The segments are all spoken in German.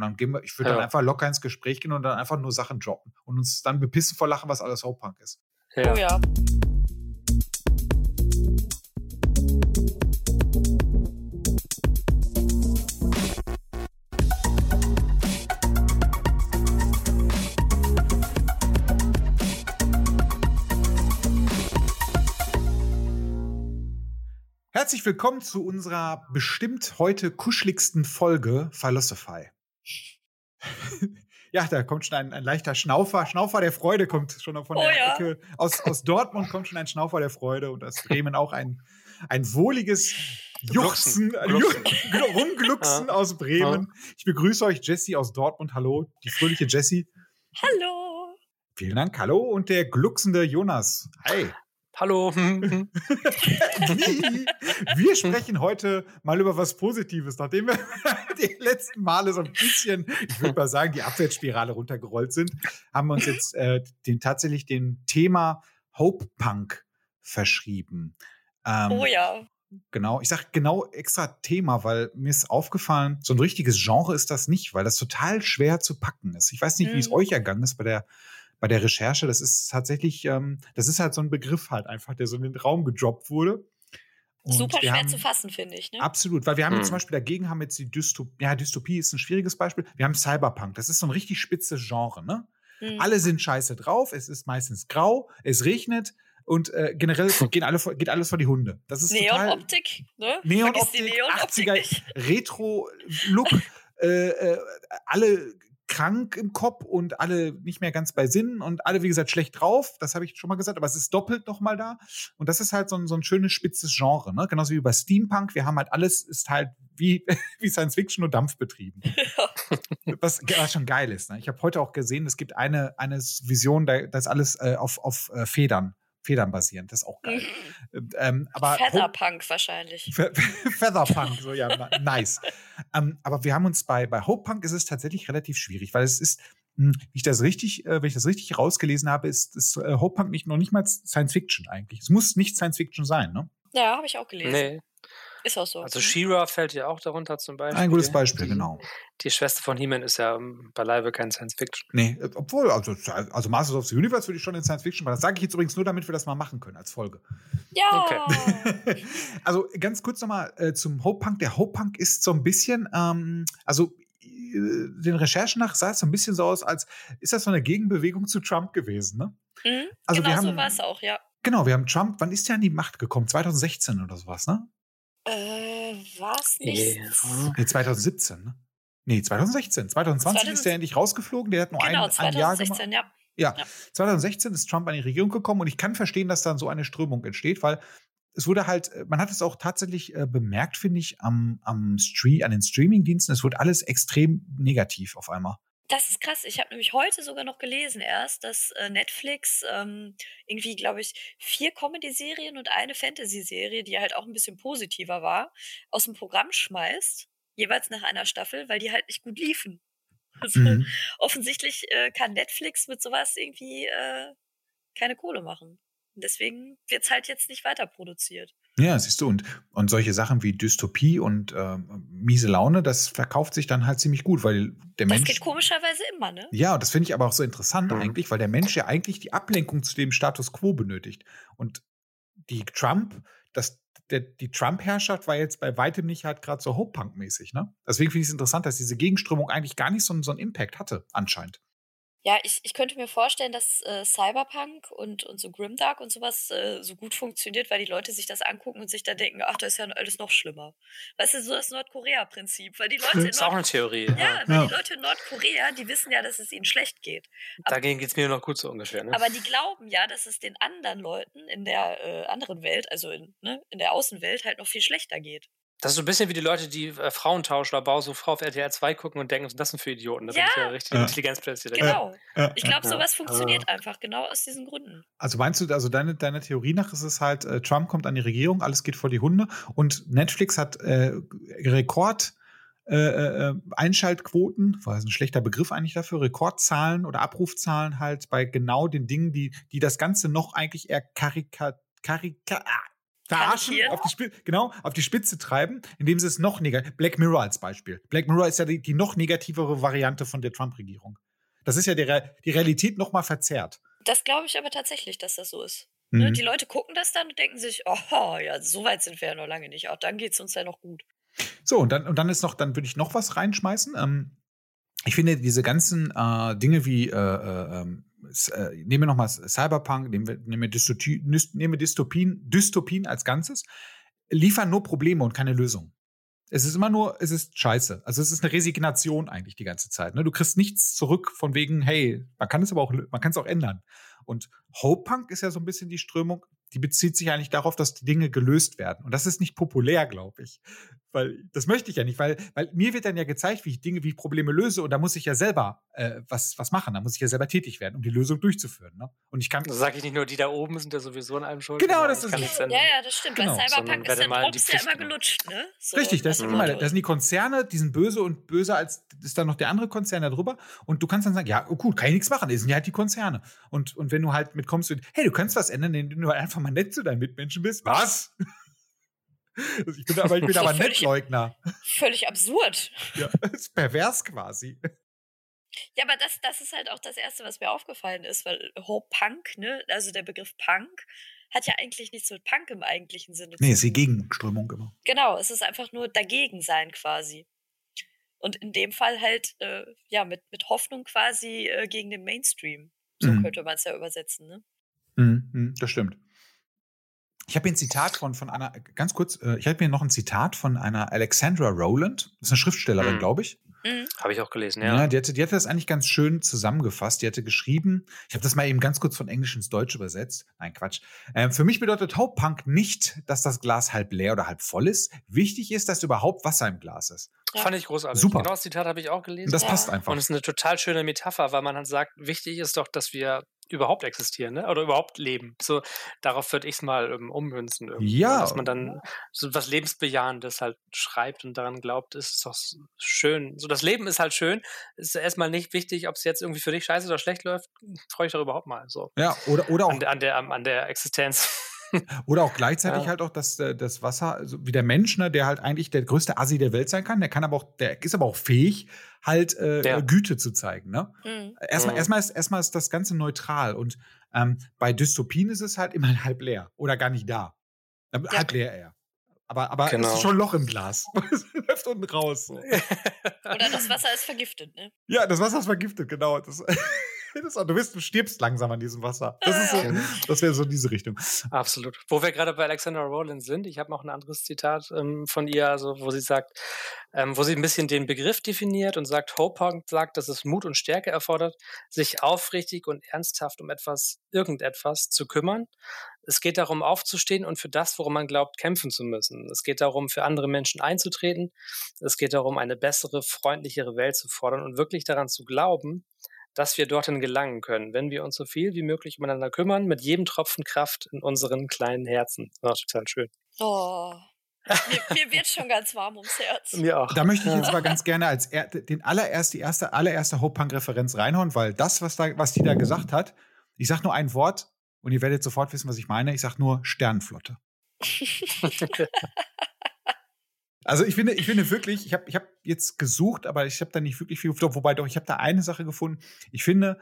Und dann gehen wir, ich würde ja. dann einfach locker ins Gespräch gehen und dann einfach nur Sachen droppen und uns dann bepissen vor Lachen, was alles Hauptpunk ist. Ja. Oh ja. Herzlich willkommen zu unserer bestimmt heute kuscheligsten Folge Philosophy. ja, da kommt schon ein, ein, leichter Schnaufer. Schnaufer der Freude kommt schon von oh, der ja. Ecke. Aus, aus Dortmund kommt schon ein Schnaufer der Freude und aus Bremen auch ein, ein wohliges Juchzen, Glucksen. Glucksen. Rumglucksen ja. aus Bremen. Ich begrüße euch, Jessie aus Dortmund. Hallo, die fröhliche Jessie. Hallo. Vielen Dank. Hallo und der glucksende Jonas. Hi. Hallo. wir sprechen heute mal über was Positives, nachdem wir die letzten Male so ein bisschen, ich würde mal sagen, die Abwärtsspirale runtergerollt sind, haben wir uns jetzt äh, den, tatsächlich dem Thema Hope Punk verschrieben. Ähm, oh ja. Genau, ich sage genau extra Thema, weil mir ist aufgefallen, so ein richtiges Genre ist das nicht, weil das total schwer zu packen ist. Ich weiß nicht, wie es mhm. euch ergangen ist bei der bei der Recherche, das ist tatsächlich, ähm, das ist halt so ein Begriff halt einfach, der so in den Raum gedroppt wurde. Und Super schwer haben, zu fassen, finde ich. Ne? Absolut, weil wir haben hm. zum Beispiel dagegen haben jetzt die Dystopie, ja, Dystopie ist ein schwieriges Beispiel. Wir haben Cyberpunk, das ist so ein richtig spitzes Genre, ne? Hm. Alle sind scheiße drauf, es ist meistens grau, es regnet, und äh, generell gehen alle, geht alles vor die Hunde. Das ist Neon-Optik, ne? Neon-Optik, Neon 80er, Retro-Look, äh, äh, alle krank im Kopf und alle nicht mehr ganz bei Sinnen und alle, wie gesagt, schlecht drauf. Das habe ich schon mal gesagt, aber es ist doppelt noch mal da. Und das ist halt so ein, so ein schönes, spitzes Genre, ne? Genauso wie bei Steampunk. Wir haben halt alles, ist halt wie, wie Science Fiction nur Dampfbetrieben. Ja. Was, was schon geil ist. Ne? Ich habe heute auch gesehen, es gibt eine, eine Vision, da, da ist alles äh, auf, auf äh, Federn. Federn basierend, das ist auch geil. Mhm. Ähm, aber Featherpunk wahrscheinlich. Featherpunk, so ja, nice. ähm, aber wir haben uns bei, bei Hope Punk ist es tatsächlich relativ schwierig, weil es ist, hm, wie ich das richtig, äh, wenn ich das richtig rausgelesen habe, ist, ist äh, Hope Punk nicht noch nicht mal Science Fiction eigentlich. Es muss nicht Science Fiction sein, ne? Ja, habe ich auch gelesen. Nee. Ist auch so. Also She-Ra fällt ja auch darunter zum Beispiel. Ein gutes Beispiel, die, genau. Die Schwester von He-Man ist ja ähm, beileibe kein Science-Fiction. Nee, äh, obwohl, also, also Masters of the Universe würde ich schon in Science-Fiction, weil das sage ich jetzt übrigens nur, damit wir das mal machen können als Folge. Ja. Okay. also ganz kurz nochmal äh, zum Hope Punk. Der Hope Punk ist so ein bisschen, ähm, also äh, den Recherchen nach sah es so ein bisschen so aus, als ist das so eine Gegenbewegung zu Trump gewesen, ne? Mhm, also genau wir haben, so war es auch, ja. Genau, wir haben Trump, wann ist der an die Macht gekommen? 2016 oder sowas, ne? Äh, was nicht? Yeah. Nee, 2017, ne? Nee, 2016. 2020 2000, ist der endlich rausgeflogen. Der hat nur genau, ein, ein Jahr gemacht. Ja. Ja, ja, 2016 ist Trump an die Regierung gekommen und ich kann verstehen, dass dann so eine Strömung entsteht, weil es wurde halt, man hat es auch tatsächlich äh, bemerkt, finde ich, am, am Stream, an den Streamingdiensten, es wurde alles extrem negativ auf einmal. Das ist krass. Ich habe nämlich heute sogar noch gelesen erst, dass äh, Netflix ähm, irgendwie, glaube ich, vier Comedy-Serien und eine Fantasy-Serie, die halt auch ein bisschen positiver war, aus dem Programm schmeißt, jeweils nach einer Staffel, weil die halt nicht gut liefen. Also mhm. offensichtlich äh, kann Netflix mit sowas irgendwie äh, keine Kohle machen. Und deswegen wird's halt jetzt nicht weiter produziert. Ja, siehst du, und, und solche Sachen wie Dystopie und äh, miese Laune, das verkauft sich dann halt ziemlich gut, weil der Mensch. Das geht komischerweise immer, ne? Ja, das finde ich aber auch so interessant mhm. eigentlich, weil der Mensch ja eigentlich die Ablenkung zu dem Status quo benötigt. Und die Trump, das, der, die Trump-Herrschaft war jetzt bei weitem nicht halt gerade so Hope-Punk-mäßig, ne? Deswegen finde ich es interessant, dass diese Gegenströmung eigentlich gar nicht so, so einen Impact hatte, anscheinend. Ja, ich, ich könnte mir vorstellen, dass äh, Cyberpunk und, und so Grimdark und sowas äh, so gut funktioniert, weil die Leute sich das angucken und sich dann denken, ach, da ist ja alles noch schlimmer. Weißt du, so das Nordkorea-Prinzip. Weil die Leute in Das ist auch eine Theorie. Ja, ja. weil ja. die Leute in Nordkorea, die wissen ja, dass es ihnen schlecht geht. Aber, Dagegen geht's mir noch gut so ungefähr. Ne? Aber die glauben ja, dass es den anderen Leuten in der äh, anderen Welt, also in, ne, in der Außenwelt, halt noch viel schlechter geht. Das ist so ein bisschen wie die Leute, die äh, Frauentausch oder Bau so Frau auf RTL 2 gucken und denken, was das sind für Idioten? Das ja. sind ja richtig ja. Intelligenzplätze. Genau. Ja. Ich glaube, sowas funktioniert einfach genau aus diesen Gründen. Also meinst du, also deine, deine Theorie nach ist es halt, äh, Trump kommt an die Regierung, alles geht vor die Hunde und Netflix hat äh, Rekord äh, äh, Einschaltquoten, war ein schlechter Begriff eigentlich dafür, Rekordzahlen oder Abrufzahlen halt bei genau den Dingen, die, die das Ganze noch eigentlich eher karika, karika, ah, verarschen, auf die, genau, auf die Spitze treiben, indem sie es noch negativ. Black Mirror als Beispiel. Black Mirror ist ja die, die noch negativere Variante von der Trump-Regierung. Das ist ja die, Re die Realität noch mal verzerrt. Das glaube ich aber tatsächlich, dass das so ist. Ne, mhm. Die Leute gucken das dann und denken sich, oh ja, so weit sind wir ja noch lange nicht. Auch dann geht es uns ja noch gut. So, und dann, und dann ist noch, dann würde ich noch was reinschmeißen. Ähm, ich finde diese ganzen äh, Dinge wie, äh, äh, ähm, äh, nehmen wir nochmal Cyberpunk, nehmen wir, nehmen wir, Dystopie, nehmen wir Dystopien, Dystopien als Ganzes, liefern nur Probleme und keine Lösung. Es ist immer nur, es ist scheiße. Also es ist eine Resignation eigentlich die ganze Zeit. Ne? Du kriegst nichts zurück von wegen, hey, man kann es aber auch, man kann es auch ändern. Und Hope Punk ist ja so ein bisschen die Strömung, die bezieht sich eigentlich darauf, dass die Dinge gelöst werden. Und das ist nicht populär, glaube ich. Weil das möchte ich ja nicht, weil, weil mir wird dann ja gezeigt, wie ich Dinge, wie ich Probleme löse und da muss ich ja selber äh, was, was machen, da muss ich ja selber tätig werden, um die Lösung durchzuführen. Ne? Und ich kann. Das sage ich nicht nur, die da oben sind ja sowieso in einem schuld. Genau, das ist es. Ja, ja, das stimmt. Genau. Bei Cyberpunk ist der Drops ja immer gelutscht, ne? So, Richtig, das, ist immer, das sind die Konzerne, die sind böse und böser als ist dann noch der andere Konzern da drüber. Und du kannst dann sagen, ja, oh, gut, kann ich nichts machen, das sind ja halt die Konzerne. Und, und wenn du halt mitkommst und, hey, du kannst was ändern, indem du einfach mal nett zu deinen Mitmenschen bist. Was? Ich bin aber, ich bin aber Nettleugner. Völlig absurd. Ja, ist pervers quasi. Ja, aber das, das ist halt auch das Erste, was mir aufgefallen ist, weil Hope Punk, ne, also der Begriff Punk, hat ja eigentlich nichts mit Punk im eigentlichen Sinne nee, ist die Gegenströmung immer. Genau, es ist einfach nur dagegen sein quasi. Und in dem Fall halt, äh, ja, mit, mit Hoffnung quasi äh, gegen den Mainstream. So mhm. könnte man es ja übersetzen, ne? Mhm, mhm das stimmt. Ich habe hier ein Zitat von, von einer, ganz kurz, äh, ich habe mir noch ein Zitat von einer Alexandra Rowland, das ist eine Schriftstellerin, mhm. glaube ich. Mhm. Habe ich auch gelesen, ja. ja die, hatte, die hatte das eigentlich ganz schön zusammengefasst. Die hatte geschrieben, ich habe das mal eben ganz kurz von Englisch ins Deutsche übersetzt. Nein, Quatsch. Ähm, für mich bedeutet Hope Punk nicht, dass das Glas halb leer oder halb voll ist. Wichtig ist, dass überhaupt Wasser im Glas ist. Ja. Fand ich großartig. Super. Genau das Zitat habe ich auch gelesen. Und das ja. passt einfach. Und es ist eine total schöne Metapher, weil man dann sagt, wichtig ist doch, dass wir überhaupt existieren, ne? Oder überhaupt leben. So, darauf würde ich es mal ähm, ummünzen. Irgendwie. Ja. Dass man dann so was Lebensbejahendes halt schreibt und daran glaubt, ist doch schön. So, das Leben ist halt schön. Ist erstmal nicht wichtig, ob es jetzt irgendwie für dich scheiße oder schlecht läuft. Freue ich doch überhaupt mal. So. Ja, oder, oder auch. An, an der, an der Existenz. Oder auch gleichzeitig ja. halt auch, dass äh, das Wasser, also wie der Mensch, ne, der halt eigentlich der größte Assi der Welt sein kann, der kann aber auch, der ist aber auch fähig, halt äh, ja. Güte zu zeigen. Ne? Mhm. Erstmal, mhm. erstmal, ist, erstmal ist das Ganze neutral und ähm, bei Dystopien ist es halt immer halb leer oder gar nicht da. Ja. Halb leer eher. Aber, aber genau. es ist genau. schon ein Loch im Glas. es läuft unten raus. So. Oder das Wasser ist vergiftet, ne? Ja, das Wasser ist vergiftet, genau. Das du, bist, du stirbst langsam an diesem Wasser. Das, so, das wäre so diese Richtung. Absolut. Wo wir gerade bei Alexandra Rowland sind, ich habe noch ein anderes Zitat ähm, von ihr, also wo sie sagt, ähm, wo sie ein bisschen den Begriff definiert und sagt, Hope sagt, dass es Mut und Stärke erfordert, sich aufrichtig und ernsthaft um etwas, irgendetwas zu kümmern. Es geht darum, aufzustehen und für das, worum man glaubt, kämpfen zu müssen. Es geht darum, für andere Menschen einzutreten. Es geht darum, eine bessere, freundlichere Welt zu fordern und wirklich daran zu glauben, dass wir dorthin gelangen können, wenn wir uns so viel wie möglich umeinander kümmern, mit jedem Tropfen Kraft in unseren kleinen Herzen. Das ist total schön. Oh. Mir, mir, wird schon ganz warm ums Herz. Mir auch. Da möchte ich jetzt mal ganz gerne als er, den allererst, die erste, allererste Hope Punk Referenz reinhauen, weil das, was da, was die da gesagt hat, ich sag nur ein Wort und ihr werdet sofort wissen, was ich meine. Ich sag nur Sternflotte. Also ich finde, ich finde wirklich, ich habe ich hab jetzt gesucht, aber ich habe da nicht wirklich viel, wobei doch, ich habe da eine Sache gefunden. Ich finde,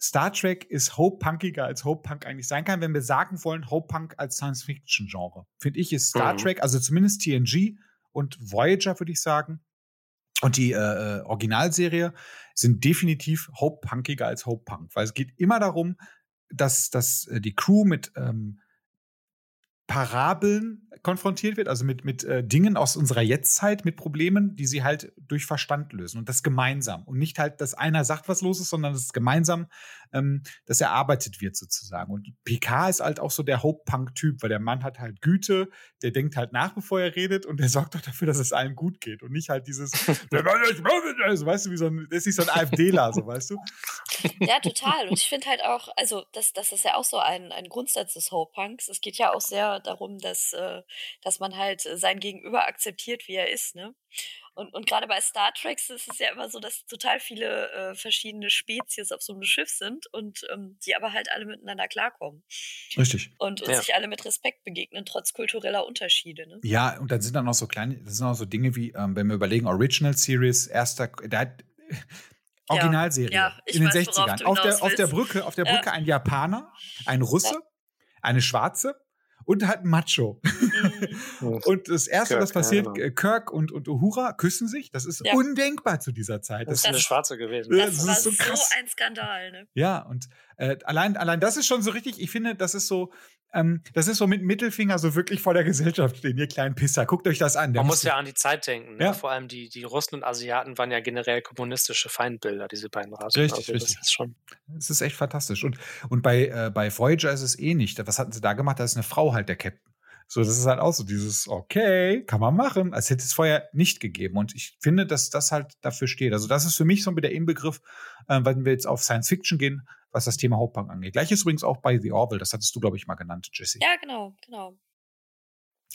Star Trek ist Hope-punkiger als Hope-Punk eigentlich sein kann, wenn wir sagen wollen, Hope-Punk als Science-Fiction-Genre. Finde ich, ist Star mhm. Trek, also zumindest TNG und Voyager, würde ich sagen, und die äh, äh, Originalserie sind definitiv Hope-punkiger als Hope-Punk, weil es geht immer darum, dass, dass äh, die Crew mit ähm, Parabeln konfrontiert wird, also mit, mit äh, Dingen aus unserer Jetztzeit, mit Problemen, die sie halt durch Verstand lösen und das gemeinsam. Und nicht halt, dass einer sagt, was los ist, sondern dass es gemeinsam, ähm, das erarbeitet wird sozusagen. Und PK ist halt auch so der Hope-Punk-Typ, weil der Mann hat halt Güte, der denkt halt nach, bevor er redet und der sorgt auch dafür, dass es allen gut geht und nicht halt dieses, also, weißt du, wie so ein, das ist nicht so ein AfDler, so weißt du. Ja, total. Und ich finde halt auch, also das, das ist ja auch so ein, ein Grundsatz des Hope-Punks. Es geht ja auch sehr darum, dass, äh, dass man halt sein Gegenüber akzeptiert, wie er ist, ne? Und, und gerade bei Star Trek ist es ja immer so, dass total viele äh, verschiedene Spezies auf so einem Schiff sind und ähm, die aber halt alle miteinander klarkommen. Richtig. Und, und Ja. sich alle mit Respekt begegnen, trotz kultureller Unterschiede. Ne? Ja, und dann sind dann noch so kleine, das sind auch so Dinge wie, ähm, wenn wir überlegen, Original Series, erster, der hat Originalserie Ja, in den weiß, worauf 60ern. du Auf der, auf der. Brücke, auf der Ja. Brücke ein Japaner, ein Russe, eine Schwarze und halt Macho. Und das erste, Kirk, was passiert, ja, genau. Kirk und, und Uhura küssen sich. Das ist Ja. undenkbar zu dieser Zeit. Das Das ist eine Schwarze gewesen. Das, das war ist so so, krass. ein Skandal, ne? Ja, und äh, allein, allein das ist schon so richtig, ich finde, das ist so, ähm, das ist so mit Mittelfinger so wirklich vor der Gesellschaft stehen, ihr kleinen Pisser. Guckt euch das an. Man muss ja an die Zeit denken. Ne? Ja. Vor allem die, die Russen und Asiaten waren ja generell kommunistische Feindbilder, diese beiden Rassen. Richtig, also richtig. Das ist schon. Es ist echt fantastisch. Und, und bei, äh, bei Voyager ist es eh nicht. Was hatten sie da gemacht? Da ist eine Frau halt der Captain. So, das ist halt auch so dieses, okay, kann man machen. Als hätte es vorher nicht gegeben. Und ich finde, dass das halt dafür steht. Also, das ist für mich so mit der Inbegriff, äh, wenn wir jetzt auf Science Fiction gehen, was das Thema Hauptbank angeht. Gleiches übrigens auch bei The Orville. Das hattest du, glaube ich, mal genannt, Jesse. Ja, genau, genau.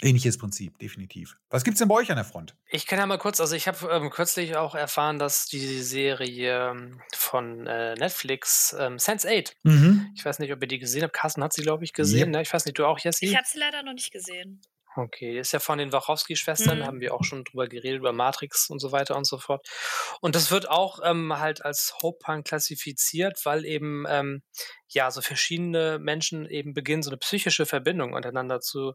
Ähnliches Prinzip, definitiv. Was gibt's denn bei euch an der Front? Ich kann ja mal kurz, also ich habe ähm, kürzlich auch erfahren, dass die Serie ähm, von äh, Netflix ähm, Sense8, Mhm. ich weiß nicht, ob ihr die gesehen habt, Carsten hat sie, glaube ich, gesehen, Yep. ne? ich weiß nicht, du auch, Jessie? Ich habe sie leider noch nicht gesehen. Okay, ist ja von den Wachowski-Schwestern, Mhm. haben wir auch schon drüber geredet, über Matrix und so weiter und so fort. Und das wird auch ähm, halt als Hope-Punk klassifiziert, weil eben ähm, ja so verschiedene Menschen eben beginnen, so eine psychische Verbindung untereinander zu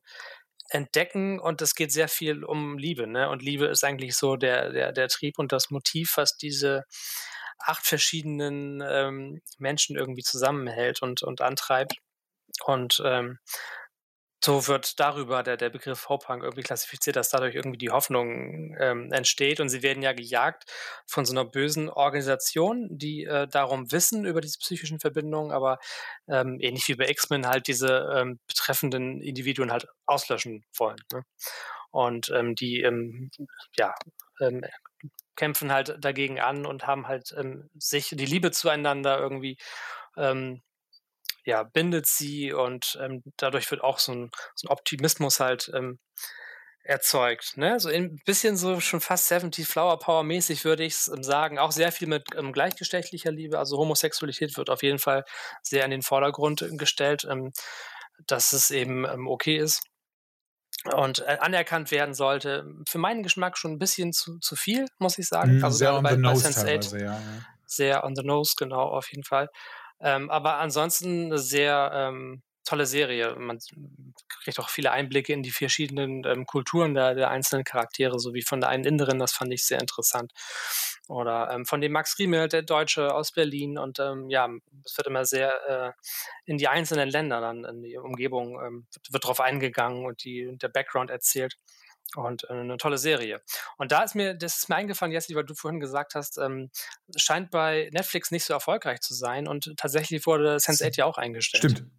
entdecken und es geht sehr viel um Liebe, ne? Und Liebe ist eigentlich so der, der, der Trieb und das Motiv, was diese acht verschiedenen ähm, Menschen irgendwie zusammenhält und, und antreibt. Und ähm, so wird darüber der, der Begriff Hope-Punk irgendwie klassifiziert, dass dadurch irgendwie die Hoffnung ähm, entsteht. Und sie werden ja gejagt von so einer bösen Organisation, die äh, darum wissen über diese psychischen Verbindungen, aber ähm, ähnlich wie bei X-Men halt diese ähm, betreffenden Individuen halt auslöschen wollen. Ne? Und ähm, die ähm, ja, ähm, kämpfen halt dagegen an und haben halt ähm, sich die Liebe zueinander irgendwie ähm, ja, bindet sie und ähm, dadurch wird auch so ein, so ein Optimismus halt ähm, erzeugt. Ne? So ein bisschen so schon fast 70 Flower Power mäßig würde ich ähm, sagen. Auch sehr viel mit ähm, gleichgeschlechtlicher Liebe. Also Homosexualität wird auf jeden Fall sehr in den Vordergrund äh, gestellt, ähm, dass es eben ähm, okay ist und äh, anerkannt werden sollte. Für meinen Geschmack schon ein bisschen zu, zu viel, muss ich sagen. Mhm, also sehr on bei, the bei nose Sense8 teilweise, ja. ja. sehr on the nose, genau, auf jeden Fall. Ähm, aber ansonsten eine sehr ähm, tolle Serie. Man kriegt auch viele Einblicke in die verschiedenen ähm, Kulturen der, der einzelnen Charaktere, sowie von der einen Inneren, das fand ich sehr interessant. Oder ähm, von dem Max Riemel, der Deutsche aus Berlin. Und ähm, ja, es wird immer sehr äh, in die einzelnen Länder dann, in die Umgebung, ähm, wird, wird drauf eingegangen und die, der Background erzählt. Und äh, eine tolle Serie. Und da ist mir, das ist mir eingefallen, Jessie, weil du vorhin gesagt hast, ähm, scheint bei Netflix nicht so erfolgreich zu sein und tatsächlich wurde Sense8 ja auch eingestellt. Stimmt.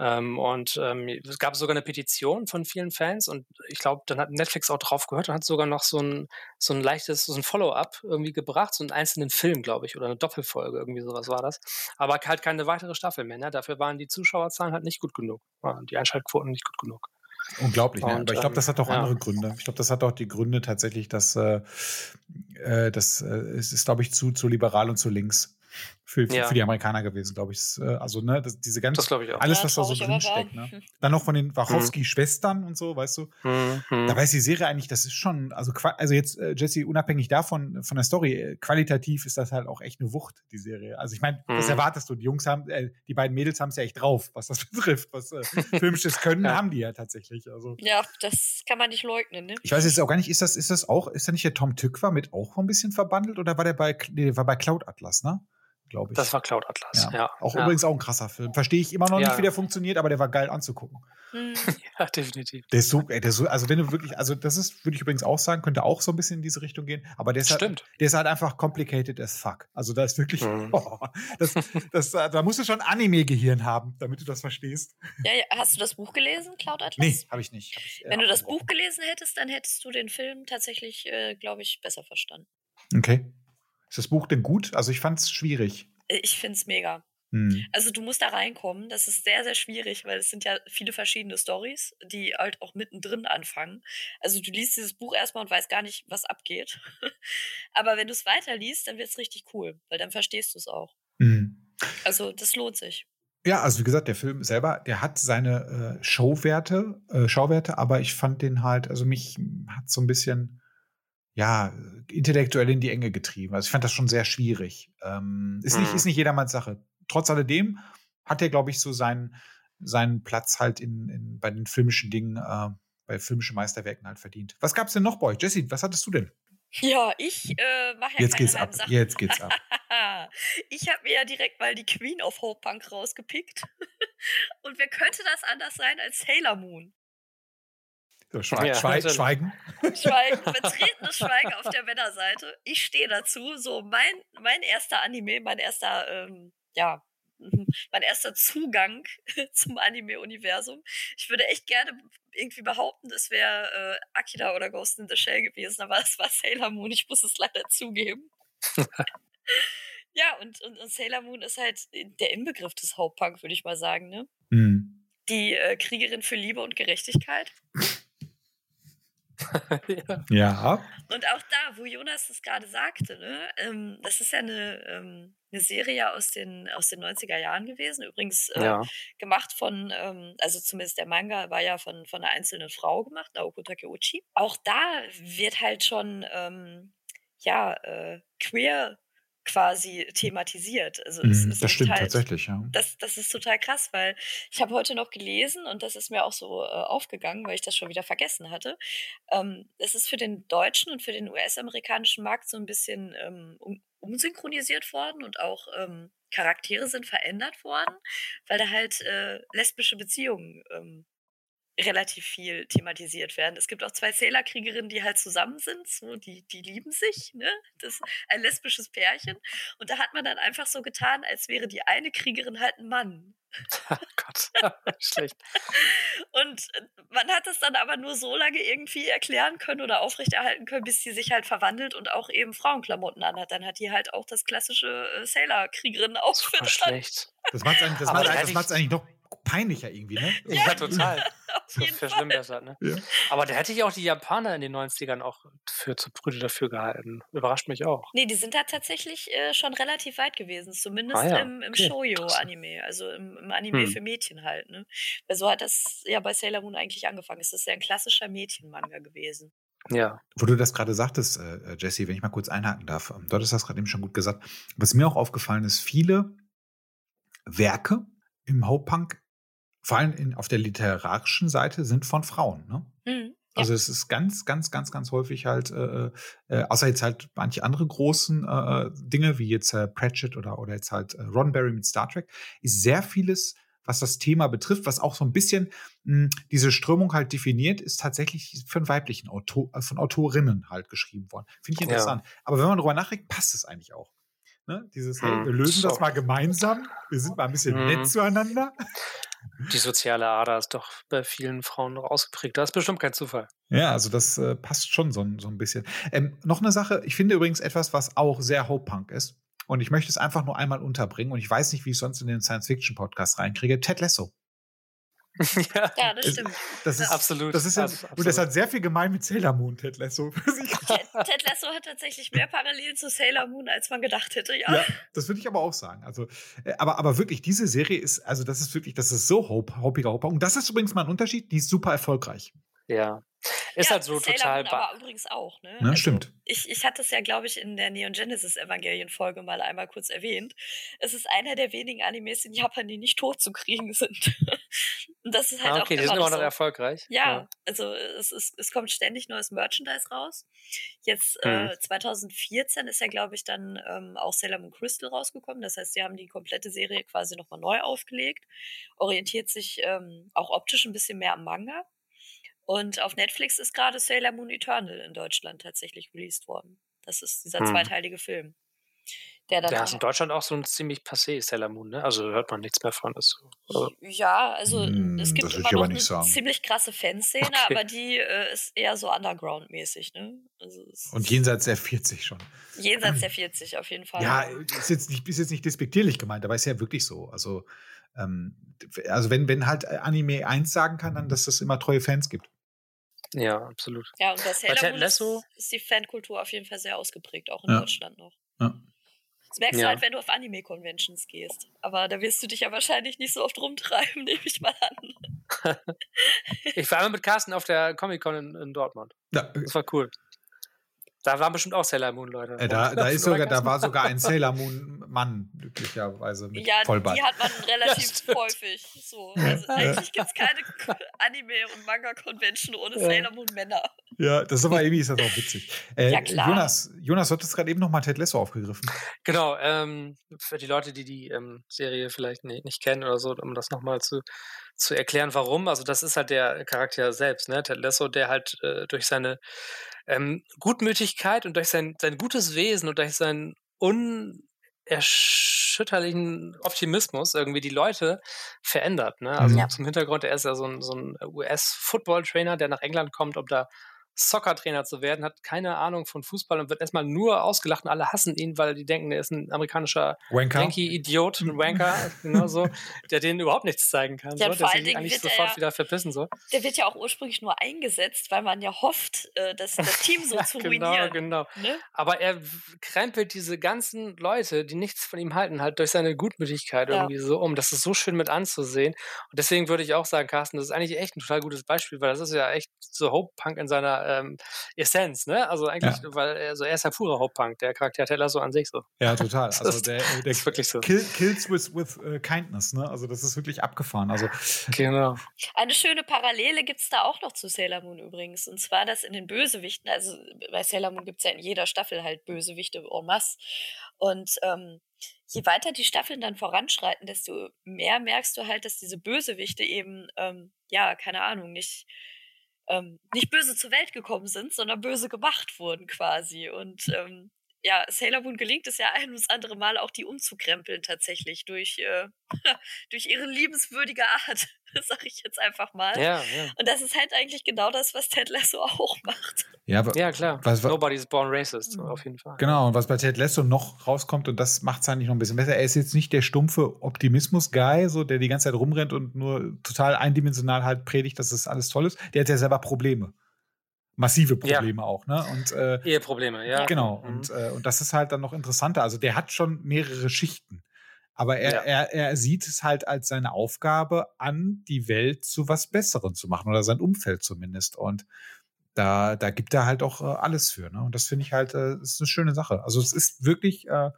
Ähm, und ähm, es gab sogar eine Petition von vielen Fans und ich glaube, dann hat Netflix auch drauf gehört und hat sogar noch so ein, so ein leichtes, so ein Follow-up irgendwie gebracht, so einen einzelnen Film, glaube ich, oder eine Doppelfolge, irgendwie sowas war das. Aber halt keine weitere Staffel mehr. Ne? Dafür waren die Zuschauerzahlen halt nicht gut genug, die Einschaltquoten nicht gut genug. Unglaublich, ne? Aber ich glaube, das hat auch ähm, ja. andere Gründe. Ich glaube, das hat auch die Gründe tatsächlich, dass äh, äh, das äh, es ist, glaube ich, zu, zu liberal und zu links für, für, Ja. für die Amerikaner gewesen, glaube ich. Äh, Also, ne, das, diese ganze, Das glaube ich auch. alles, Ja, was da so drin steckt, ne? Dann noch von den Wachowski-Schwestern und so, weißt du? Mhm. Da weiß die Serie eigentlich, das ist schon, also, also jetzt, äh, Jesse, unabhängig davon, von der Story, äh, qualitativ ist das halt auch echt eine Wucht, die Serie. Also ich meine, das Mhm. erwartest du. Die Jungs haben, äh, die beiden Mädels haben es ja echt drauf, was das betrifft. Was äh, filmisches Können Ja. haben die ja tatsächlich. Also Ja, das kann man nicht leugnen, ne? ich weiß jetzt auch gar nicht, ist das, ist das auch, ist da nicht der Tom Tückwer mit auch ein bisschen verbandelt oder war der bei, nee, der war bei Cloud Atlas, ne? Glaube ich. Das war Cloud Atlas, ja. ja. Auch ja. übrigens auch ein krasser Film. Verstehe ich immer noch Ja. nicht, wie der funktioniert, aber der war geil anzugucken. Hm. Ja, definitiv. Der ist so, ey, der ist so, also wenn du wirklich, also das ist, würde ich übrigens auch sagen, könnte auch so ein bisschen in diese Richtung gehen, aber der ist halt, Stimmt. der ist halt einfach complicated as fuck. Also da ist wirklich, Mhm. oh, das, das, da musst du schon Anime-Gehirn haben, damit du das verstehst. Ja, ja, hast du das Buch gelesen, Cloud Atlas? Nee, habe ich nicht. Hab ich, äh, Wenn du das. Buch gelesen hättest, dann hättest du den Film tatsächlich, äh, glaube ich, besser verstanden. Okay. Ist das Buch denn gut? Also ich fand es schwierig. Ich find's mega. Mhm. Also du musst da reinkommen. Das ist sehr, sehr schwierig, weil es sind ja viele verschiedene Stories, die halt auch mittendrin anfangen. Also du liest dieses Buch erstmal und weißt gar nicht, was abgeht. Aber wenn du es weiterliest, dann wird es richtig cool, weil dann verstehst du es auch. Mhm. Also das lohnt sich. Ja, also wie gesagt, der Film selber, der hat seine äh, Showwerte, äh, Schauwerte, aber ich fand den halt, also mich hat so ein bisschen, ja, intellektuell in die Enge getrieben. Also ich fand das schon sehr schwierig. Ähm, ist, nicht, mhm. ist nicht jedermanns Sache. Trotz alledem hat er, glaube ich, so seinen, seinen Platz halt in, in, bei den filmischen Dingen, äh, bei filmischen Meisterwerken halt verdient. Was gab's denn noch bei euch? Jesse, was hattest du denn? Ja, ich äh, mache ja Jetzt geht's ab. Sachen. Jetzt geht's ab. ich habe mir ja direkt mal die Queen of Hope Punk rausgepickt. Und wer könnte das anders sein als Sailor Moon? Schwe ja, Schwe Schweigen. Schweigen, betretenes Schweigen auf der Männerseite. Ich stehe dazu. So, mein, mein erster Anime, mein erster, ähm, ja, mein erster Zugang zum Anime-Universum. Ich würde echt gerne irgendwie behaupten, es wäre äh, Akira oder Ghost in the Shell gewesen, aber es war Sailor Moon. Ich muss es leider zugeben. ja, und, und, und, Sailor Moon ist halt der Inbegriff des Hauptpunk, würde ich mal sagen. Ne? Mhm. Die äh, Kriegerin für Liebe und Gerechtigkeit. ja. ja. Und auch da, wo Jonas das gerade sagte, ne, ähm, das ist ja eine, ähm, eine Serie aus den, aus den 90er Jahren gewesen. Übrigens äh, ja. gemacht von, ähm, also zumindest der Manga war ja von, von einer einzelnen Frau gemacht, Naoko Takeuchi. Auch da wird halt schon, ähm, ja, äh, queer quasi thematisiert. Also mm, das stimmt halt, tatsächlich, ja. Das, das ist total krass, weil ich habe heute noch gelesen und das ist mir auch so äh, aufgegangen, weil ich das schon wieder vergessen hatte. Ähm, es ist für den deutschen und für den US-amerikanischen Markt so ein bisschen ähm, um, umsynchronisiert worden und auch ähm, Charaktere sind verändert worden, weil da halt äh, lesbische Beziehungen ähm, relativ viel thematisiert werden. Es gibt auch zwei Sailor-Kriegerinnen, die halt zusammen sind, so, die, die lieben sich, ne? Das ist ein lesbisches Pärchen. Und da hat man dann einfach so getan, als wäre die eine Kriegerin halt ein Mann. Oh Gott, schlecht. Und äh, man hat es dann aber nur so lange irgendwie erklären können oder aufrechterhalten können, bis sie sich halt verwandelt und auch eben Frauenklamotten anhat. Dann hat die halt auch das klassische äh, Sailor-Kriegerinnen-Outfit. Schlecht. Das macht es das das eigentlich noch peinlicher irgendwie, ne? Ja, ja total. so verschlimmbessert, ne? Ja. Aber da hätte ich auch die Japaner in den 90ern auch für zu Brüder dafür gehalten. Überrascht mich auch. Nee, die sind da tatsächlich äh, schon relativ weit gewesen, zumindest ah, ja. im, im okay. Shoujo-Anime, also im, im Anime hm. für Mädchen halt, ne? Weil so hat das ja bei Sailor Moon eigentlich angefangen. Es ist ja ein klassischer Mädchenmanga gewesen. Ja. Wo du das gerade sagtest, äh, Jesse, wenn ich mal kurz einhaken darf, ähm, du hattest das gerade eben schon gut gesagt. Was mir auch aufgefallen ist, viele Werke im Hauptpunk vor allem in, auf der literarischen Seite sind von Frauen. Ne? Mhm. Also es ist ganz, ganz, ganz, ganz häufig halt, äh, äh, außer jetzt halt manche andere großen äh, äh, Dinge, wie jetzt äh, Pratchett oder, oder jetzt halt äh, Roddenberry mit Star Trek, ist sehr vieles, was das Thema betrifft, was auch so ein bisschen mh, hm, diese Strömung halt definiert, ist tatsächlich von weiblichen Autor, von Autorinnen halt geschrieben worden. Finde ich interessant. Ja. Aber wenn man darüber nachdenkt, passt es eigentlich auch. Ne? Dieses, hey, hm, wir lösen so. das mal gemeinsam, wir sind mal ein bisschen hm. nett zueinander. Die soziale Ader ist doch bei vielen Frauen noch ausgeprägt. Das ist bestimmt kein Zufall. Ja, also das äh, passt schon so, so ein bisschen. Ähm, noch eine Sache, ich finde übrigens etwas, was auch sehr Hope-Punk ist. Und ich möchte es einfach nur einmal unterbringen. Und ich weiß nicht, wie ich sonst in den Science-Fiction-Podcast reinkriege. Ted Lasso. ja, ja, das stimmt. Das ist, absolut. Das ist ja, absolut. Und das hat sehr viel gemein mit Sailor Moon, Ted Lasso. Ted, Lasso hat tatsächlich mehr Parallelen zu Sailor Moon, als man gedacht hätte, ja. ja das würde ich aber auch sagen. Also, äh, aber, aber wirklich, diese Serie ist, also das ist wirklich, das ist so hope, hoppiger Hopper. Und das ist übrigens mal ein Unterschied, die ist super erfolgreich. Ja. Ist ja, halt so total. Moon aber übrigens auch, ne? Ja, also, stimmt. Ich, ich hatte es ja, glaube ich, in der Neon Genesis Evangelien-Folge mal einmal kurz erwähnt. Es ist einer der wenigen Animes in Japan, die nicht tot zu kriegen sind. Und das ist halt ah, okay, auch die sind immer noch so. erfolgreich. Ja, ja, also es, es, es kommt ständig neues Merchandise raus. Jetzt hm. äh, 2014 ist ja, glaube ich, dann ähm, auch Sailor Moon Crystal rausgekommen. Das heißt, sie haben die komplette Serie quasi nochmal neu aufgelegt. Orientiert sich ähm, auch optisch ein bisschen mehr am Manga. Und auf Netflix ist gerade Sailor Moon Eternal in Deutschland tatsächlich released worden. Das ist dieser hm. zweiteilige Film. Der, der ist in Deutschland auch so ein ziemlich passé Sailor Moon, ne? Also hört man nichts mehr von. Ist so. Ja, also hm, es gibt immer noch eine sagen. ziemlich krasse Fanszene, okay. aber die äh, ist eher so Underground-mäßig, ne? Also Und jenseits der 40 schon. Jenseits der 40 auf jeden Fall. Ja, ist jetzt nicht, ist jetzt nicht despektierlich gemeint, aber ist ja wirklich so. Also, ähm, also wenn, wenn halt Anime eins sagen kann, dann, dass es immer treue Fans gibt. Ja, absolut. Ja, und bei Sailor Moon ist, ist die Fankultur auf jeden Fall sehr ausgeprägt, auch in ja. Deutschland noch. Ja. Das merkst ja. du halt, wenn du auf Anime-Conventions gehst. Aber da wirst du dich ja wahrscheinlich nicht so oft rumtreiben, nehme ich mal an. ich war einmal mit Carsten auf der Comic-Con in, in Dortmund. Ja. Das war cool. Da waren bestimmt auch Sailor Moon Leute. Äh, da, da, ist sogar, da war sogar ein Sailor Moon Mann, glücklicherweise. Mit ja, Vollbart. die hat man relativ ja, häufig. So. Also eigentlich gibt es keine Anime- und Manga-Convention ohne Sailor Moon Männer. Ja, das ist aber irgendwie ist das auch witzig. Äh, ja, klar. Jonas, Jonas, du hattest gerade eben noch mal Ted Lasso aufgegriffen. Genau, ähm, für die Leute, die die ähm, Serie vielleicht nicht, nicht kennen oder so, um das nochmal zu zu erklären, warum. Also das ist halt der Charakter selbst, ne? Ted Lasso, der halt äh, durch seine ähm, Gutmütigkeit und durch sein, sein gutes Wesen und durch seinen unerschütterlichen Optimismus irgendwie die Leute verändert. Ne? Also ja. zum Hintergrund, er ist ja so ein, so ein US-Football-Trainer, der nach England kommt, um da Soccer-Trainer zu werden, hat keine Ahnung von Fußball und wird erstmal nur ausgelacht und alle hassen ihn, weil die denken, er ist ein amerikanischer Yankee-Idiot, ein Wanker, genau so, der denen überhaupt nichts zeigen kann, ja, so, der sich eigentlich sofort ja, wieder verpissen soll. Der wird ja auch ursprünglich nur eingesetzt, weil man ja hofft, äh, dass das Team so zu genau, ruinieren. Genau, genau. Ne? Aber er krempelt diese ganzen Leute, die nichts von ihm halten, halt durch seine Gutmütigkeit ja. irgendwie so um. Das ist so schön mit anzusehen. Und deswegen würde ich auch sagen, Carsten, das ist eigentlich echt ein total gutes Beispiel, weil das ist ja echt so Hope-Punk in seiner ähm, Essenz, ne? Also eigentlich, ja. weil also er ist ja purer Hauptpunk, der Charakter Teller so an sich so. Ja, total. Also der, der ist wirklich so. Kill, kills with, with uh, kindness, ne? Also das ist wirklich abgefahren. Also genau. Eine schöne Parallele gibt es da auch noch zu Sailor Moon übrigens. Und zwar, dass in den Bösewichten, also bei Sailor Moon gibt es ja in jeder Staffel halt Bösewichte en masse. Und ähm, je weiter die Staffeln dann voranschreiten, desto mehr merkst du halt, dass diese Bösewichte eben, ähm, ja, keine Ahnung, nicht ähm, nicht böse zur Welt gekommen sind, sondern böse gemacht wurden quasi. Und ähm, ja, Sailor Moon gelingt es ja ein und das andere Mal auch die umzukrempeln tatsächlich durch, äh, durch ihre liebenswürdige Art, sag ich jetzt einfach mal. Ja, ja. Und das ist halt eigentlich genau das, was Ted Lasso auch macht. Ja, ja klar. Was, was, Nobody's born racist, auf jeden Fall. Genau, und was bei Ted Lasso noch rauskommt, und das macht es eigentlich noch ein bisschen besser, er ist jetzt nicht der stumpfe Optimismus-Guy, so, der die ganze Zeit rumrennt und nur total eindimensional halt predigt, dass das alles toll ist. Der hat ja selber Probleme massive Probleme ja. auch, ne? Und äh, Eheprobleme, ja. Genau. Mhm. Und, äh, und das ist halt dann noch interessanter. Also der hat schon mehrere Schichten. Aber er, ja. er, er sieht es halt als seine Aufgabe an, die Welt zu was Besserem zu machen oder sein Umfeld zumindest. Und da, da gibt er halt auch äh, alles für. Ne? Und das finde ich halt, äh, ist eine schöne Sache. Also es ist wirklich äh,